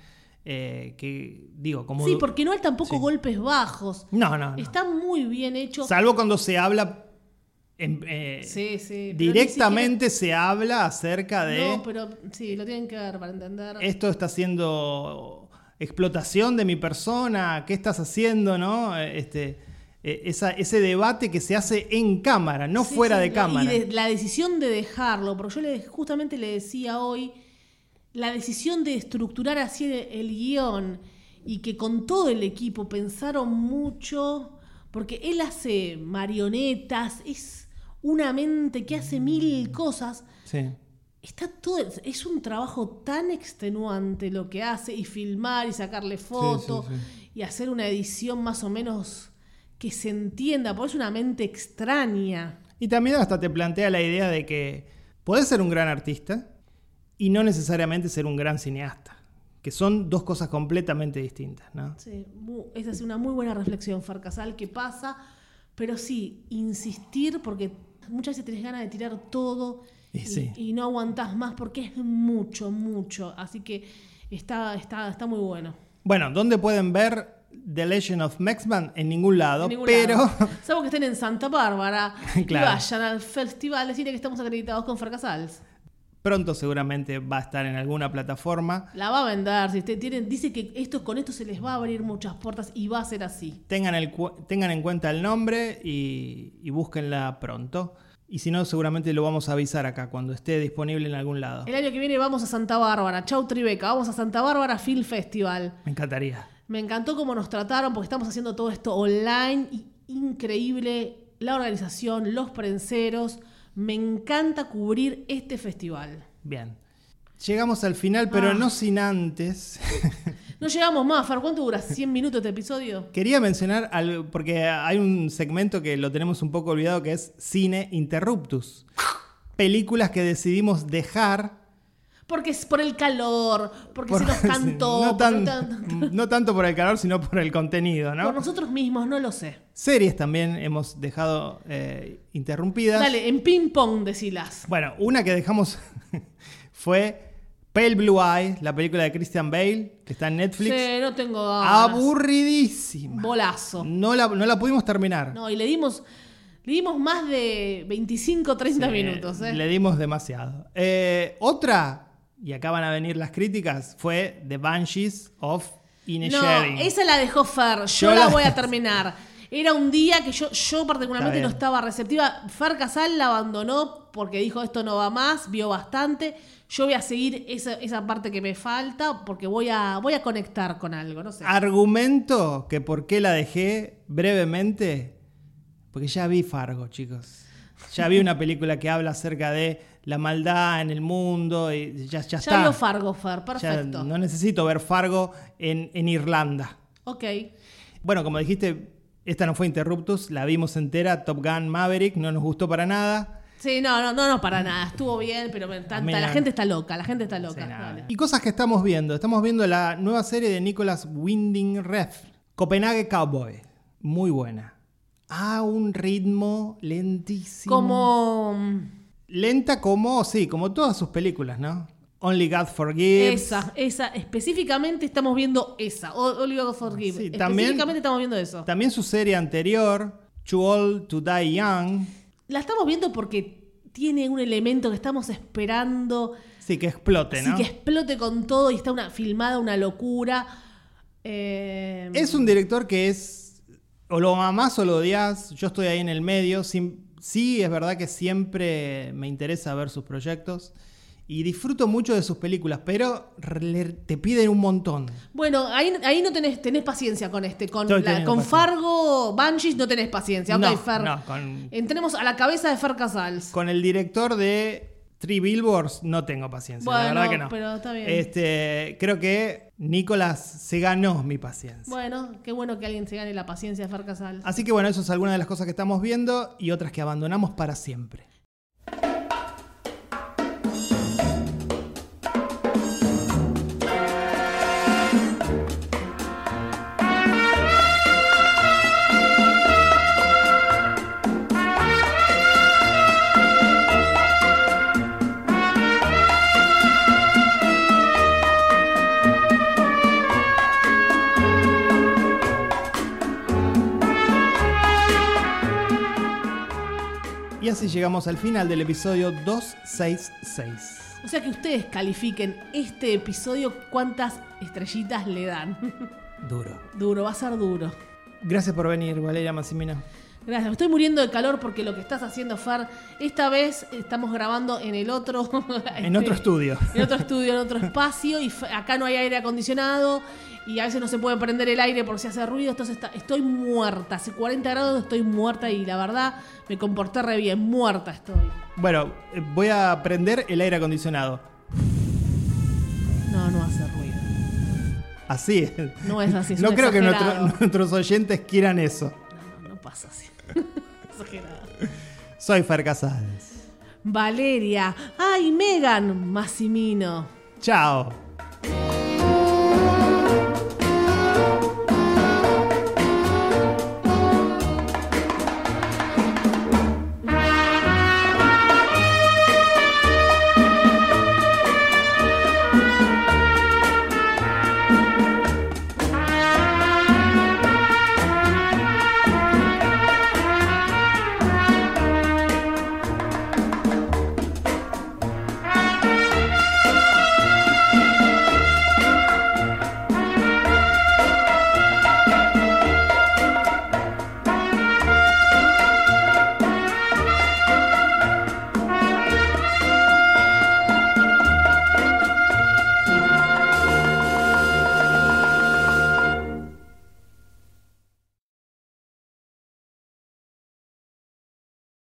eh, que digo, como... Sí, porque no hay tampoco Sí. golpes bajos. No, no, no. Está muy bien hecho. Salvo cuando se habla en- eh, Sí, sí. pero directamente se habla acerca de No, pero sí, lo tienen que ver para entender. esto está haciendo explotación de mi persona, ¿qué estás haciendo? ¿no? Este, esa- ese debate que se hace en cámara, no Sí, fuera sí, de cámara. Y de- la decisión de dejarlo, porque yo le, justamente le decía hoy, la decisión de estructurar así el, el guion y que con todo el equipo pensaron mucho, porque él hace marionetas, es una mente que hace mil cosas. Sí. Está todo, es un trabajo tan extenuante lo que hace y filmar y sacarle fotos sí, y hacer una edición más o menos que se entienda, porque es una mente extraña. Y también hasta te plantea la idea de que podés ser un gran artista y no necesariamente ser un gran cineasta, que son dos cosas completamente distintas, ¿no? Sí, esa es una muy buena reflexión, Farcasal, que pasa, pero sí, insistir porque muchas veces tenés ganas de tirar todo Y y, sí. y no aguantás más porque es mucho, mucho. Así que está, está, está muy bueno. Bueno, ¿dónde pueden ver The Legend of Mexman? En ningún lado, En ningún pero lado. [laughs] Salvo que estén en Santa Bárbara Claro. y vayan al festival, decirle que estamos acreditados con Farcasals. Pronto seguramente va a estar en alguna plataforma. La va a vender. Si usted tiene, dice que esto, con esto se les va a abrir muchas puertas y va a ser así. Tengan, el cu- tengan en cuenta el nombre y, y búsquenla pronto. Y si no, seguramente lo vamos a avisar acá cuando esté disponible en algún lado. El año que viene vamos a Santa Bárbara. Chau Tribeca, vamos a Santa Bárbara Film Festival. Me encantaría. Me encantó cómo nos trataron porque estamos haciendo todo esto online y increíble la organización, los prenseros. Me encanta cubrir este festival. Bien. Llegamos al final, pero Ah. no sin antes. [laughs] No llegamos más, Far. ¿Cuánto dura? ¿100 minutos este episodio? Quería mencionar, algo, porque hay un segmento que lo tenemos un poco olvidado, que es Cine Interruptus. [laughs] Películas que decidimos dejar. Porque es por el calor, porque por- se nos cantó, no, [laughs] por, tan- tan- [laughs] no tanto por el calor, sino por el contenido, ¿no? por nosotros mismos, no lo sé. Series también hemos dejado eh, interrumpidas. Dale, en ping pong decilas. Bueno, una que dejamos [laughs] fue Pale Blue Eye, la película de Christian Bale, que está en Netflix. Sí, no tengo ganas. Aburridísima. Bolazo. No la, no la pudimos terminar. No, y le dimos, le dimos más de 25, 30 Sí, minutos. ¿eh? Le dimos demasiado. Eh, otra, y acá van a venir las críticas, fue The Banshees of No, Inisherin. esa la dejó Fer. Yo Yo la la- voy a [laughs] terminar. Era un día que yo, yo particularmente no estaba receptiva. Far Casal la abandonó porque dijo esto no va más, vio bastante. Yo voy a seguir esa, esa parte que me falta porque voy a, voy a conectar con algo, no sé. Argumento que por qué la dejé brevemente, porque ya vi Fargo, chicos. Ya vi una película que habla acerca de la maldad en el mundo y ya, ya ya está. vio Fargo, Fer, Ya perfecto. no necesito ver Fargo en, en Irlanda. Ok. Bueno, como dijiste, esta no fue Interruptus, la vimos entera, Top Gun Maverick, no nos gustó para nada. Sí, no, no, no, no, para nada. Estuvo bien, pero. Mira. La gente está loca, la gente está loca. Y cosas que estamos viendo. Estamos viendo la nueva serie de Nicholas Winding Refn, Copenhague Cowboy. Muy buena. A un ritmo lentísimo. Como Lenta como, sí, como todas sus películas, ¿no? Only God Forgives. esa, esa, específicamente estamos viendo esa. O- Oliver Forgive. Sí, también- específicamente estamos viendo eso. También su serie anterior, Too Old to Die Young. La estamos viendo porque tiene un elemento que estamos esperando. Sí, que explote, ¿no? que explote con todo y está una, filmada una locura. Eh, Es un director que es. O lo amás o lo odias. Yo estoy ahí en el medio. Sim- sí, es verdad que siempre me interesa ver sus proyectos. Y disfruto mucho de sus películas, pero te piden un montón. Bueno, ahí, ahí no tenés, tenés paciencia con este. Con, la- con. Fargo, Banshees no tenés paciencia. No, Fer. no, con- Entremos a la cabeza de Fer Casals. Con el director de Three Billboards no tengo paciencia. la Bueno, verdad que no. pero está bien. Este, creo que Nicolás se ganó mi paciencia. Bueno, qué bueno que alguien se gane la paciencia de Fer Casals. Así que bueno, eso es alguna de las cosas que estamos viendo y otras que abandonamos para siempre. Llegamos al final del episodio 266. O sea que ustedes califiquen este episodio cuántas estrellitas le dan. [laughs] Duro. duro, va a ser duro. Gracias por venir, Valeria Massimino. Gracias, me estoy muriendo de calor porque lo que estás haciendo, Fer, esta vez estamos grabando en el otro... [laughs] En otro estudio. En otro estudio, en otro espacio, y acá no hay aire acondicionado, y a veces no se puede prender el aire por si hace ruido, entonces está- estoy muerta, hace 40 grados estoy muerta y la verdad me comporté re bien, muerta estoy. Bueno, eh, voy a prender el aire acondicionado. No, no hace ruido. Así es. No es así, es no creo que nuestro- [laughs] nuestros oyentes quieran eso. Soy Fer Casals. Valeria. ¡Ay, Megan! Massimino. Chao.